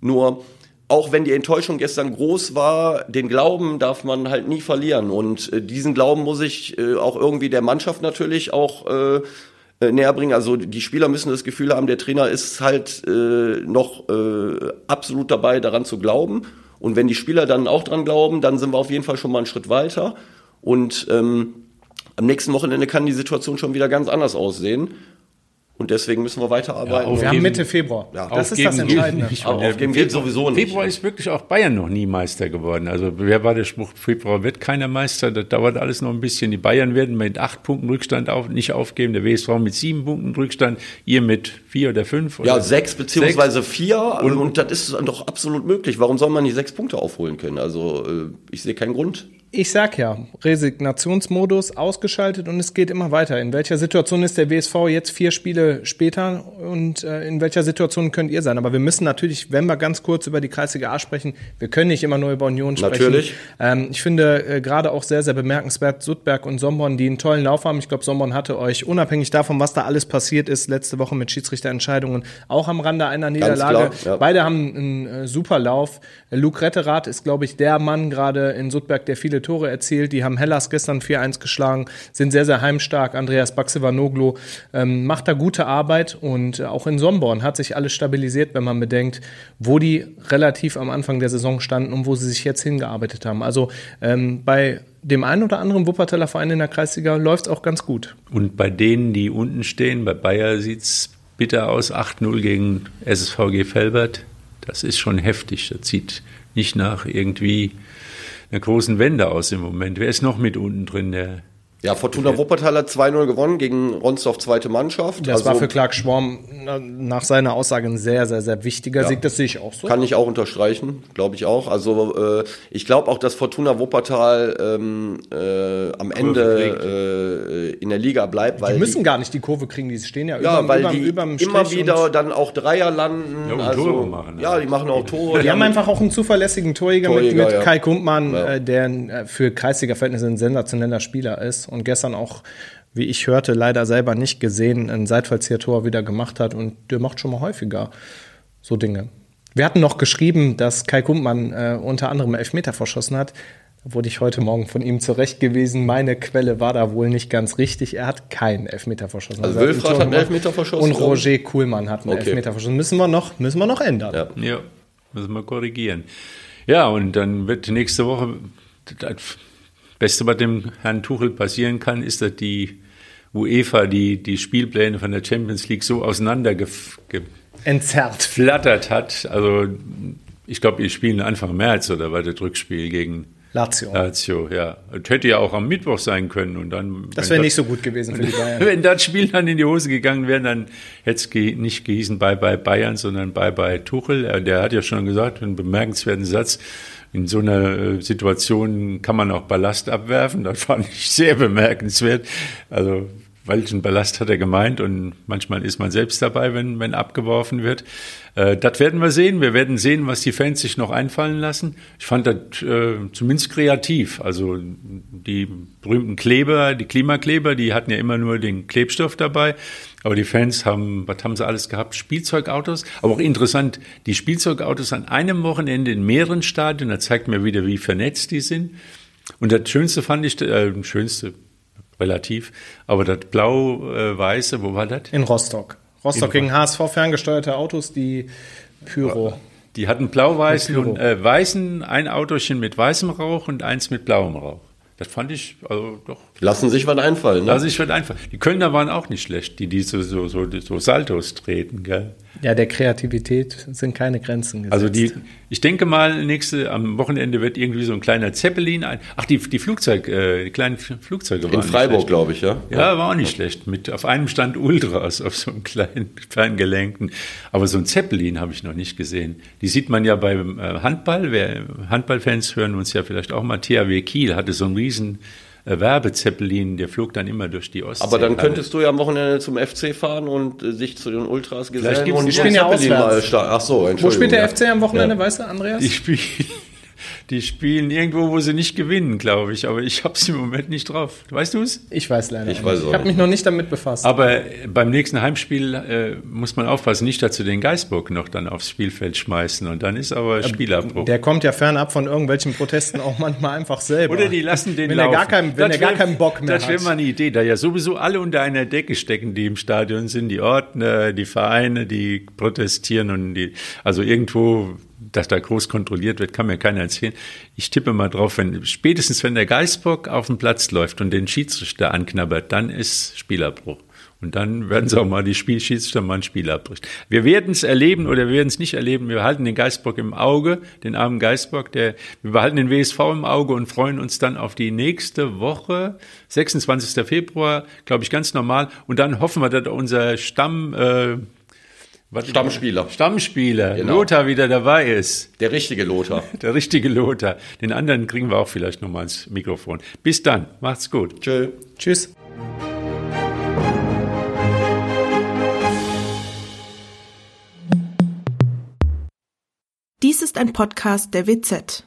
nur auch wenn die Enttäuschung gestern groß war, den Glauben darf man halt nie verlieren. Und äh, diesen Glauben muss ich äh, auch irgendwie der Mannschaft natürlich auch äh, äh, näher bringen. Also die Spieler müssen das Gefühl haben, der Trainer ist halt äh, noch äh, absolut dabei, daran zu glauben. Und wenn die Spieler dann auch dran glauben, dann sind wir auf jeden Fall schon mal einen Schritt weiter. Und ähm, am nächsten Wochenende kann die Situation schon wieder ganz anders aussehen. Und deswegen müssen wir weiterarbeiten. Ja, wir haben Mitte Februar. Ja, das ist das Entscheidende. Aber aufgeben geht sowieso nicht. Februar ist wirklich auch Bayern noch nie Meister geworden. Also wer war der Spruch, Februar wird keiner Meister. Das dauert alles noch ein bisschen. Die Bayern werden mit acht Punkten Rückstand auf, nicht aufgeben. Der WSV mit sieben Punkten Rückstand. Ihr mit vier oder fünf? Oder ja, sechs beziehungsweise sechs. vier. Und, und das ist doch absolut möglich. Warum soll man nicht sechs Punkte aufholen können? Also äh, ich sehe keinen Grund ich sag ja, Resignationsmodus ausgeschaltet und es geht immer weiter. In welcher Situation ist der WSV jetzt vier Spiele später und äh, in welcher Situation könnt ihr sein? Aber wir müssen natürlich, wenn wir ganz kurz über die Kreisliga A sprechen, wir können nicht immer nur über Union sprechen. Natürlich. Ähm, ich finde äh, gerade auch sehr, sehr bemerkenswert Sudberg und Sombon, die einen tollen Lauf haben. Ich glaube, Sombon hatte euch unabhängig davon, was da alles passiert ist, letzte Woche mit Schiedsrichterentscheidungen, auch am Rande einer Niederlage. Klar, ja. Beide haben einen äh, super Lauf. Luke Retterath ist, glaube ich, der Mann gerade in Sudberg, der viele Tore erzielt. Die haben Hellas gestern 4-1 geschlagen, sind sehr, sehr heimstark. Andreas Baxevanoglu ähm, macht da gute Arbeit und äh, auch in Somborn hat sich alles stabilisiert, wenn man bedenkt, wo die relativ am Anfang der Saison standen und wo sie sich jetzt hingearbeitet haben. Also ähm, bei dem einen oder anderen Wuppertaler Verein in der Kreisliga läuft es auch ganz gut. Und bei denen, die unten stehen, bei Bayer sieht es bitter aus, 8-0 gegen SSVG Felbert. Das ist schon heftig. Das sieht nicht nach irgendwie einer großen Wende aus im Moment. Wer ist noch mit unten drin? Der ja, Fortuna Wuppertal hat 2-0 gewonnen gegen Ronsdorf zweite Mannschaft. Das also, war für Clark Schworm nach seiner Aussage ein sehr, sehr, sehr wichtiger ja, Sieg. Das sehe ich auch so. Kann ich auch unterstreichen, glaube ich auch. Also äh, ich glaube auch, dass Fortuna Wuppertal ähm, äh, am Ende äh, in der Liga bleibt. Weil die müssen die, gar nicht die Kurve kriegen, die stehen ja, ja überm, weil überm, die überm immer wieder dann auch Dreier landen. Ja, also, Tore machen. Ja, die machen auch Tore. Die, haben einfach auch einen zuverlässigen Torjäger, Torjäger mit, mit ja. Kai Kumpmann, äh, der äh, für Kreisliga-Verhältnisse ein sensationeller Spieler ist und gestern auch, wie ich hörte, leider selber nicht gesehen, ein Seitfallzieher-Tor wieder gemacht hat und der macht schon mal häufiger so Dinge. Wir hatten noch geschrieben, dass Kai Kumpmann äh, unter anderem Elfmeter verschossen hat. Da wurde ich heute Morgen von ihm zurechtgewiesen. Meine Quelle war da wohl nicht ganz richtig. Er hat keinen Elfmeter verschossen. Also, also Wilfried hat einen Elfmeter verschossen? Und Roger Kuhlmann hat einen okay. Elfmeter verschossen. Müssen wir noch, müssen wir noch ändern. Ja. ja, müssen wir korrigieren. Ja, und dann wird nächste Woche Beste, was dem Herrn Tuchel passieren kann, ist, dass die UEFA die, die Spielpläne von der Champions League so auseinander entzerrt flattert hat. Also ich glaube, die spielen Anfang März oder war das Rückspiel gegen Lazio. Lazio, ja. Das hätte ja auch am Mittwoch sein können und dann. Das wäre nicht so gut gewesen für die [LAUGHS] Bayern. wenn das Spiel dann in die Hose gegangen wäre, dann hätte es ge nicht gehießen Bye Bye Bayern, sondern Bye Bye Tuchel. Der hat ja schon gesagt, einen bemerkenswerten Satz. In so einer äh, Situation kann man auch Ballast abwerfen. Das fand ich sehr bemerkenswert. Also welchen Ballast hat er gemeint und manchmal ist man selbst dabei, wenn, wenn abgeworfen wird. Äh, das werden wir sehen. Wir werden sehen, was die Fans sich noch einfallen lassen. Ich fand das äh, zumindest kreativ. Also die berühmten Kleber, die Klimakleber, die hatten ja immer nur den Klebstoff dabei. Aber die Fans haben, was haben sie alles gehabt? Spielzeugautos. Aber auch interessant, die Spielzeugautos an einem Wochenende in mehreren Stadien. Da zeigt mir wieder, wie vernetzt die sind. Und das Schönste fand ich, äh, schönste, relativ. Aber das blau-weiße, wo war das? In Rostock. Rostock In gegen HSV ferngesteuerte Autos, die Pyro. Die hatten blau-weißen und äh, weißen, ein Autochen mit weißem Rauch und eins mit blauem Rauch. Das fand ich also doch. Lassen sich was einfallen, ne? Lassen sich was einfallen. Die Kölner waren auch nicht schlecht, die, die so, so, so, so Saltos treten, gell? Ja, der Kreativität sind keine Grenzen gesetzt. Also die, ich denke mal, nächste, am Wochenende wird irgendwie so ein kleiner Zeppelin ein. Ach, die, die Flugzeug, äh, die kleinen Flugzeuge waren. In Freiburg, glaube ich, ja. Ja, war auch nicht schlecht. Mit, auf einem stand Ultras, [LAUGHS] auf so einem kleinen, kleinen Gelenkten. Aber so ein Zeppelin habe ich noch nicht gesehen. Die sieht man ja beim äh, Handball. Wer, Handballfans hören uns ja vielleicht auch mal. THW Kiel hatte so einen riesen äh, Werbezeppelin, der flog dann immer durch die Ostsee. Aber dann könntest du ja am Wochenende zum FC fahren und äh, sich zu den Ultras gesellen und die spielen ja auswärts. Ach so, Wo spielt der FC am Wochenende, ja. weißt du, Andreas? Die spielen die spielen irgendwo, wo sie nicht gewinnen, glaube ich. Aber ich habe es im Moment nicht drauf. Weißt du es? Ich weiß leider ich weiß. Ich habe mich noch nicht damit befasst. Aber beim nächsten Heimspiel äh, muss man aufpassen, nicht dazu den Geisburg noch dann aufs Spielfeld schmeißen. Und dann ist aber Spielabbruch. Der kommt ja fernab von irgendwelchen Protesten auch manchmal einfach selber. Oder die lassen den wenn laufen. Er gar kein, wenn er gar keinen Bock mehr das hat. Das wäre mal eine Idee, da ja sowieso alle unter einer Decke stecken, die im Stadion sind. Die Ordner, die Vereine, die protestieren und die, also irgendwo dass da groß kontrolliert wird, kann mir keiner erzählen. Ich tippe mal drauf, wenn, spätestens wenn der Geisbock auf den Platz läuft und den Schiedsrichter anknabbert, dann ist Spielabbruch. Und dann werden sie auch mal die Spielschiedsrichter mal ein Spiel abbrechen. Wir werden es erleben oder wir werden es nicht erleben. Wir behalten den Geisbock im Auge, den armen Geisbock, der, wir behalten den WSV im Auge und freuen uns dann auf die nächste Woche, 26. Februar, glaube ich, ganz normal. Und dann hoffen wir, dass unser Stamm, äh, was Stammspieler. Stammspieler. Genau. Lothar wieder dabei ist. Der richtige Lothar. [LAUGHS] Der richtige Lothar. Den anderen kriegen wir auch vielleicht nochmal ins Mikrofon. Bis dann. Macht's gut. Tschö. Tschüss. Dies ist ein Podcast der WZ.